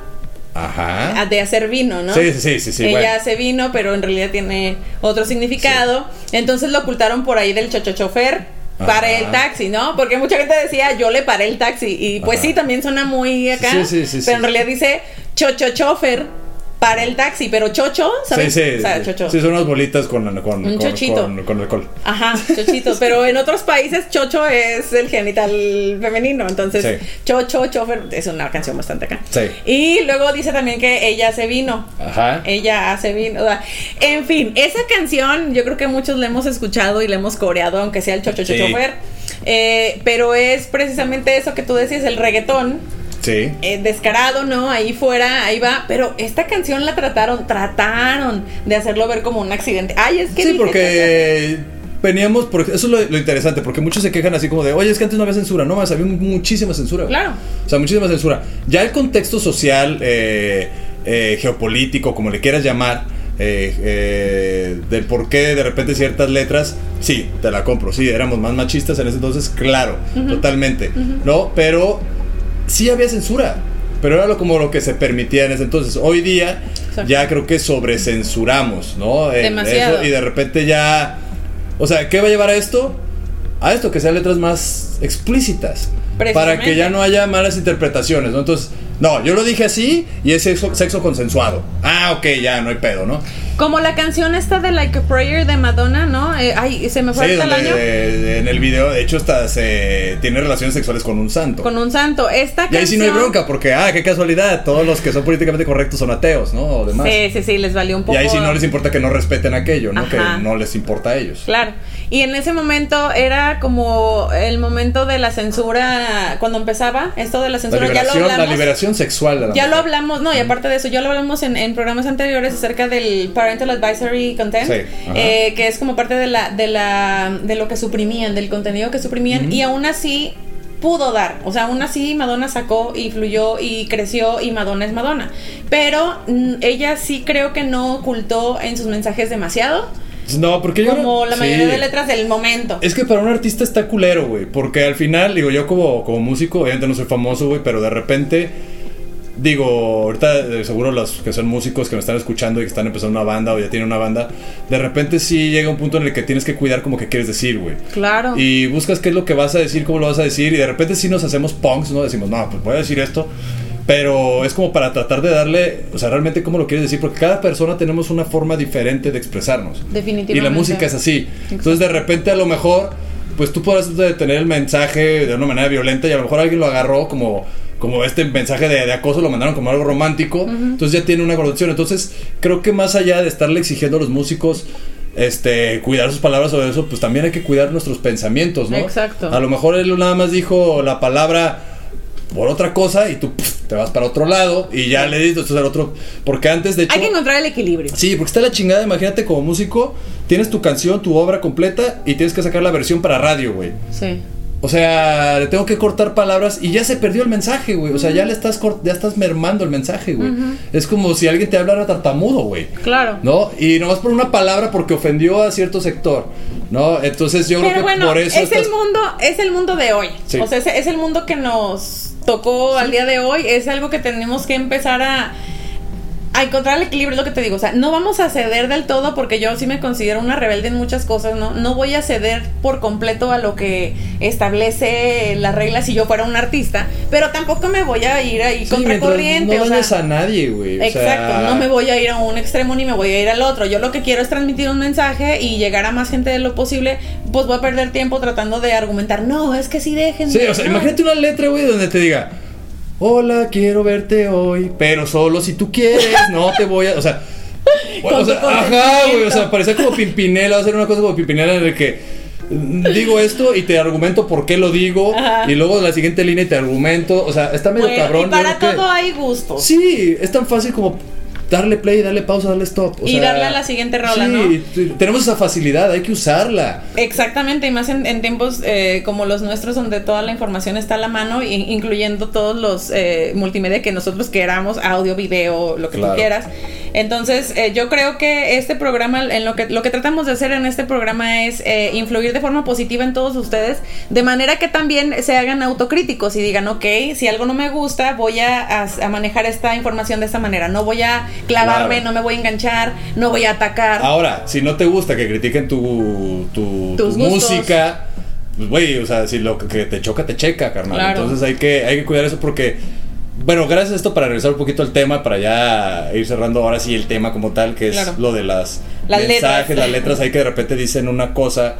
Ajá. de hacer vino, ¿no? Sí, sí, sí, sí, Ella bueno. hace vino, pero en realidad tiene otro significado. Entonces lo ocultaron por ahí del chocho chofer para el taxi, ¿no? Porque mucha gente decía, yo le paré el taxi. Y pues Ajá. sí, también suena muy acá. Sí, sí, sí, pero en realidad dice chocho chofer para el taxi. Pero chocho, ¿sabes? Sí, sí, O sea, chocho. sí, son unas bolitas con, con, Un con, chochito. con- con alcohol. Ajá, chochito. pero en otros países, chocho es el genital femenino. Entonces, Sí. chocho, chofer es una canción bastante acá. Sí. Y luego dice también que ella hace vino. Ajá. Ella hace vino. o sea, en fin, esa canción yo creo que muchos la hemos escuchado y la hemos coreado, aunque sea el chocho chofer. Eh, pero es precisamente eso que tú decías, el reggaetón. Sí. eh, descarado, ¿no? Ahí fuera, ahí va. Pero esta canción la trataron, trataron de hacerlo ver como un accidente. Ay, es que. Sí, porque veníamos, por, eso es lo, lo interesante, porque muchos se quejan así como de, oye, es que antes no había censura, no más, había muchísima censura. Claro. O sea, muchísima censura. Ya el contexto social, eh, eh, geopolítico, como le quieras llamar, eh, eh, del por qué de repente ciertas letras, sí, te la compro, sí, éramos más machistas en ese entonces, claro, totalmente, ¿no? Pero sí había censura. Pero era lo, como lo que se permitía en ese entonces. Hoy día Exacto. ya creo que sobrecensuramos, ¿no? Demasiado. eso, y de repente ya... O sea, ¿qué va a llevar a esto? A esto, que sean letras más explícitas. Para que ya no haya malas interpretaciones, ¿no? Entonces, no, yo lo dije así y es sexo, sexo consensuado. Ah, ok, ya, no hay pedo, ¿no? Como la canción esta de Like a Prayer de Madonna, ¿no? Eh, ay, se me fue Sí, hasta el año. eh, en el video, de hecho, hasta se tiene relaciones sexuales con un santo. Con un santo. Esta y canción. ahí sí no hay bronca, porque, ah, qué casualidad, todos los que son políticamente correctos son ateos, ¿no? O demás. Sí, sí, sí, les valió un y poco. ahí sí no les importa que no respeten aquello, ¿no? Ajá. Que no les importa a ellos. Claro. Y en ese momento era como el momento de la censura, cuando empezaba esto de la La censura, ya lo liberación, la hablamos. liberación sexual la Ya lo hablamos, no, y aparte de eso, ya lo hablamos en, en programas anteriores acerca del Parental Advisory Content, Sí, eh, que es como parte de la, de la, de lo que suprimían, del contenido que suprimían, y aún así pudo dar, o sea, aún así Madonna sacó y fluyó y creció y Madonna es Madonna, pero mm, ella sí creo que no ocultó en sus mensajes demasiado, No, porque yo. como la sí. mayoría de letras del momento. Es que para un artista está culero, güey. Porque al final, digo, yo como, como músico, obviamente no soy famoso, güey, pero de repente, digo, ahorita eh, seguro los que son músicos que me están escuchando y que están empezando una banda o ya tienen una banda, de repente sí llega un punto en el que tienes que cuidar como que quieres decir, güey. Claro. Y buscas qué es lo que vas a decir, cómo lo vas a decir, y de repente sí nos hacemos punks, ¿no? Decimos, no, pues voy a decir esto. Pero es como para tratar de darle, o sea, realmente cómo lo quieres decir, porque cada persona tenemos una forma diferente de expresarnos. Definitivamente. Y la música es así. Entonces de repente a lo mejor, pues tú podrás de tener el mensaje de una manera violenta y a lo mejor alguien lo agarró como, como este mensaje de, de acoso, lo mandaron como algo romántico. Entonces ya tiene una connotación. Entonces creo que más allá de estarle exigiendo a los músicos este, cuidar sus palabras sobre eso, pues también hay que cuidar nuestros pensamientos, ¿no? Exacto. A lo mejor él nada más dijo la palabra por otra cosa y tú te vas para otro lado y ya le dices al otro. Porque antes, de hecho. Hay que encontrar el equilibrio. Sí, porque está la chingada, imagínate como músico, tienes tu canción, tu obra completa y tienes que sacar la versión para radio, güey. Sí. O sea, le tengo que cortar palabras y ya se perdió el mensaje, güey. O sea, ya le estás cort- ya estás mermando el mensaje, güey. Es como si alguien te hablara tartamudo, güey. Claro. ¿No? Y nomás por una palabra porque ofendió a cierto sector. ¿No? Entonces yo creo que bueno, por eso es el mundo, es el mundo de hoy. Sí. O sea, es, es el mundo que nos tocó al día de hoy. Es algo que tenemos que empezar a, a encontrar el equilibrio, es lo que te digo. O sea, no vamos a ceder del todo porque yo sí me considero una rebelde en muchas cosas, ¿no? No voy a ceder por completo a lo que establece las reglas si yo fuera un artista, pero tampoco me voy a ir ahí Sí, contra corriente. No o sea, dañes a nadie, güey. Exacto, sea, no me voy a ir a un extremo ni me voy a ir al otro. Yo lo que quiero es transmitir un mensaje y llegar a más gente de lo posible. Pues voy a perder tiempo tratando de argumentar. No, es que sí dejen. Sí, o sea, imagínate una letra, güey, donde te diga, hola, quiero verte hoy, pero solo si tú quieres, no te voy a, o sea, o sea, ajá, güey, o sea, parecía como Pimpinela, va a ser una cosa como Pimpinela en el que digo esto y te argumento por qué lo digo Ajá. y luego la siguiente línea te argumento, o sea, está medio Bueno, cabrón. y para que- todo hay gustos. Sí, es tan fácil como darle play, darle pausa, darle stop. o Y sea, darle a la siguiente rola, sí, ¿no? tenemos esa facilidad, hay que usarla. Exactamente, y más en, en tiempos eh, como los nuestros, donde toda la información está a la mano, in- incluyendo todos los eh, multimedia que nosotros queramos, audio, video, lo que Claro. tú quieras. Entonces, eh, yo creo que este programa, en lo que lo que tratamos de hacer en este programa es eh, influir de forma positiva en todos ustedes, de manera que también se hagan autocríticos y digan, ok, si algo no me gusta, voy a, a- a manejar esta información de esta manera, no voy a clavarme, Claro. no me voy a enganchar, no voy a atacar. Ahora, si no te gusta que critiquen tu, tu, Tus tu gustos. música, pues güey, o sea, si lo que te choca, te checa, carnal. Claro. Entonces hay que, hay que cuidar eso porque, bueno, gracias a esto para regresar un poquito al tema, para ya ir cerrando ahora sí el tema como tal, que es Claro. lo de las, Las mensajes, letras. las letras, hay que de repente dicen una cosa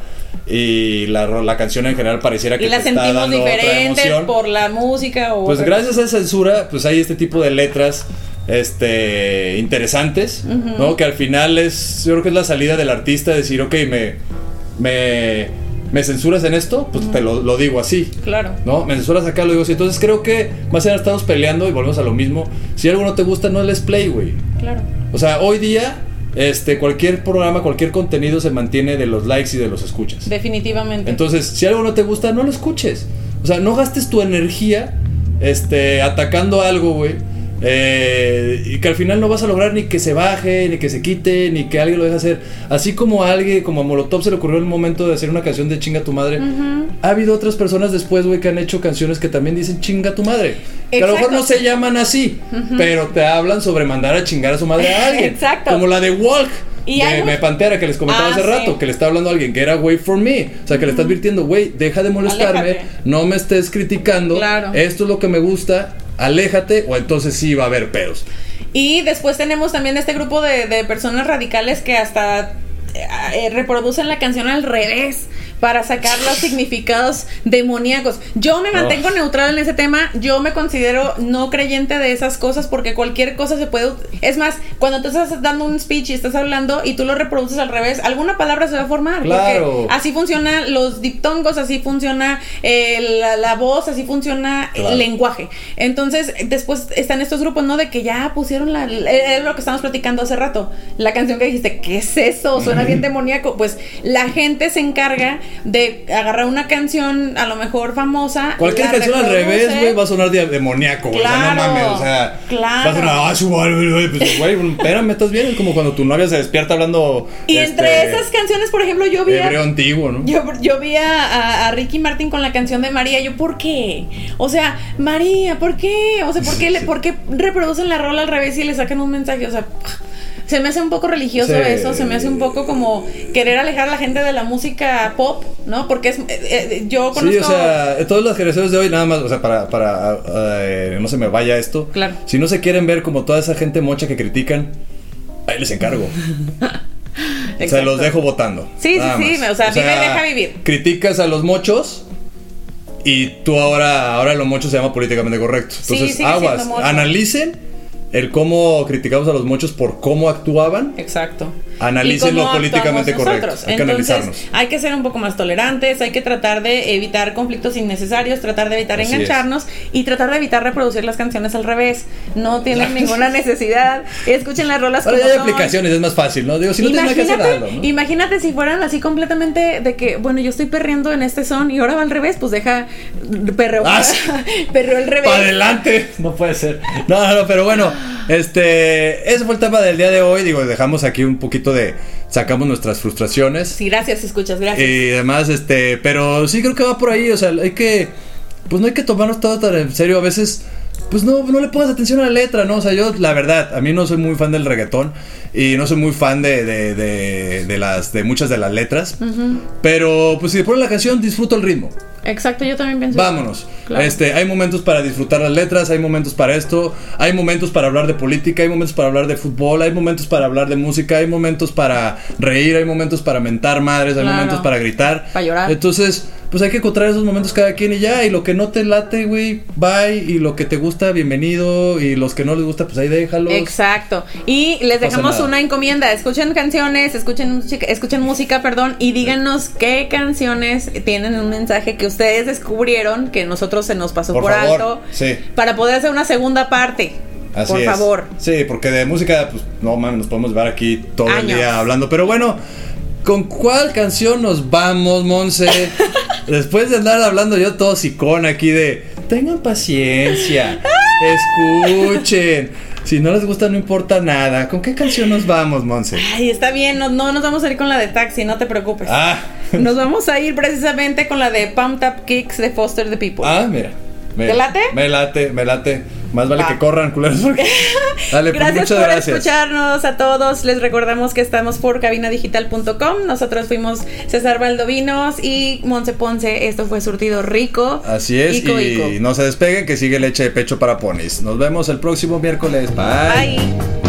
y la, la canción en general pareciera que y la te está sentimos dando diferente por la música o Pues gracias a censura, pues hay este tipo de letras este interesantes, ¿no? Que al final es, yo creo que es la salida del artista, decir, ok, me, me, me censuras en esto, pues te lo, lo digo así. Claro. ¿No? Me censuras acá, lo digo así. Entonces creo que más allá estamos peleando y volvemos a lo mismo. Si algo no te gusta, no les play, güey. Claro. O sea, hoy día, este, cualquier programa, cualquier contenido se mantiene de los likes y de los escuchas. Definitivamente. Entonces, si algo no te gusta, no lo escuches. O sea, no gastes tu energía este, atacando algo, güey. Eh, y que al final no vas a lograr ni que se baje, ni que se quite, ni que alguien lo deje hacer. Así como a alguien, como a Molotov se le ocurrió el momento de hacer una canción de chinga tu madre, ha habido otras personas después, güey, que han hecho canciones que también dicen chinga tu madre. Que a lo mejor Exacto. no se llaman así, pero te hablan sobre mandar a chingar a su madre a alguien. Exacto. Como la de Walk. Y de, de Pantera que les comentaba Ah, hace sí. rato, que le está hablando a alguien que era wait for me. O sea, que le está advirtiendo, güey, deja de molestarme, Aléjate. no me estés criticando. Claro. Esto es lo que me gusta, aléjate, o entonces sí va a haber pedos. Y después tenemos también este grupo de, personas radicales que hasta eh, reproducen la canción al revés para sacar los significados demoníacos. Yo me mantengo Oh. neutral en ese tema. Yo me considero no creyente de esas cosas porque cualquier cosa se puede. Es más, cuando tú estás dando un speech y estás hablando y tú lo reproduces al revés, alguna palabra se va a formar. Claro. Porque así funcionan los diptongos, así funciona eh, la, la voz, así funciona Claro. el lenguaje. Entonces, después están estos grupos, ¿no? De que ya pusieron la. Es lo que estábamos platicando hace rato. La canción que dijiste, ¿qué es eso? Suena bien demoníaco. Pues la gente se encarga de agarrar una canción, a lo mejor famosa. Cualquier canción al revés, güey, va a sonar de- demoníaco, güey. O sea, no Claro, mames, o sea. claro. Va a sonar, ah, su güey, pues, güey, espérame, estás bien. Es como cuando tu novia se despierta hablando. Y entre este, esas canciones, por ejemplo, yo vi. Hebreo antiguo, ¿no? Yo, yo vi a, a- a Ricky Martin con la canción de María. Yo, ¿por qué? O sea, María, ¿por qué? O sea, ¿por qué, le, ¿por qué reproducen la rola al revés y le sacan un mensaje? O sea, se me hace un poco religioso Sí. eso. Se me hace un poco como querer alejar a la gente de la música pop, ¿no? Porque es, eh, eh, yo conozco. Sí, o sea, todas las generaciones de hoy, nada más, o sea, para, para eh, no se me vaya esto. Claro. Si no se quieren ver como toda esa gente mocha que critican, ahí les encargo. Se Exacto. los dejo votando. Sí, sí, sí, más. o sea, vive y deja vivir. Criticas a los mochos y tú ahora, ahora los mochos se llama políticamente correcto. Entonces, aguas, analicen el cómo criticamos a los mochos por cómo actuaban. Exacto. Analicen Y lo cómo políticamente correcto. Hay que Entonces, analizarnos. hay que ser un poco más tolerantes, hay que tratar de evitar conflictos innecesarios, tratar de evitar Así engancharnos y tratar de evitar reproducir las canciones al revés. No tienen ninguna necesidad. Escuchen las rolas Ahora como hay son. aplicaciones, es más fácil, ¿no? Digo, si no que Imagínate, hazlo, ¿no? imagínate si fueran así completamente de que, bueno, yo estoy perreando en este son y ahora va al revés, pues deja perreo, Ah, perreo al revés. Para adelante. No puede ser. No, no, no, pero bueno, este, ese fue el tema del día de hoy. Digo, dejamos aquí un poquito de, sacamos nuestras frustraciones Sí, gracias, escuchas, gracias. y demás, este, pero sí creo que va por ahí. O sea, hay que, pues no hay que tomarnos todo tan en serio. A veces, pues no, no le pongas atención a la letra, ¿no? O sea, yo, la verdad, a mí no soy muy fan del reggaetón y no soy muy fan de, de, de, de las, de muchas de las letras. Pero, pues si pones la canción, disfruto el ritmo. Exacto, yo también pienso. Vámonos. Claro. Este, hay momentos para disfrutar las letras, hay momentos para esto, hay momentos para hablar de política, hay momentos para hablar de fútbol, hay momentos para hablar de música, hay momentos para reír, hay momentos para mentar madres, hay Claro. momentos para gritar. Para llorar. Entonces, pues hay que encontrar esos momentos cada quien y ya, y lo que no te late, güey, bye, y lo que te gusta, bienvenido, y los que no les gusta, pues ahí déjalos. Exacto. Y les pasa dejamos nada. una encomienda. Escuchen canciones, escuchen música, escuchen música, perdón, y díganos qué canciones tienen un mensaje que ustedes descubrieron que nosotros se nos pasó Por por, favor, alto. sí. Para poder hacer una segunda parte. Así por es. favor. Sí, porque de música, pues no mames, nos podemos ver aquí todo el día hablando. Pero bueno, ¿con cuál canción nos vamos, Monse? Después de andar hablando yo todo sicón aquí de tengan paciencia, escuchen. Si no les gusta, no importa nada. ¿Con qué canción nos vamos, Monse? Ay, está bien, no, no nos vamos a ir con la de taxi, no te preocupes. Ah, Nos vamos a ir precisamente con la de Pumped Up Kicks de Foster the People. ah, mira. Me, ¿Te late? Me late, me late. Más vale Va. que corran, culeros. porque- Dale, pues gracias muchas por gracias. escucharnos a todos. Les recordamos que estamos por cabinadigital.com. Nosotros fuimos César Valdovinos y Monse Ponce. Esto fue Surtido Rico. Así es, Ico, y Ico. no se despeguen que sigue leche de pecho para ponis. Nos vemos el próximo miércoles. Bye. Bye.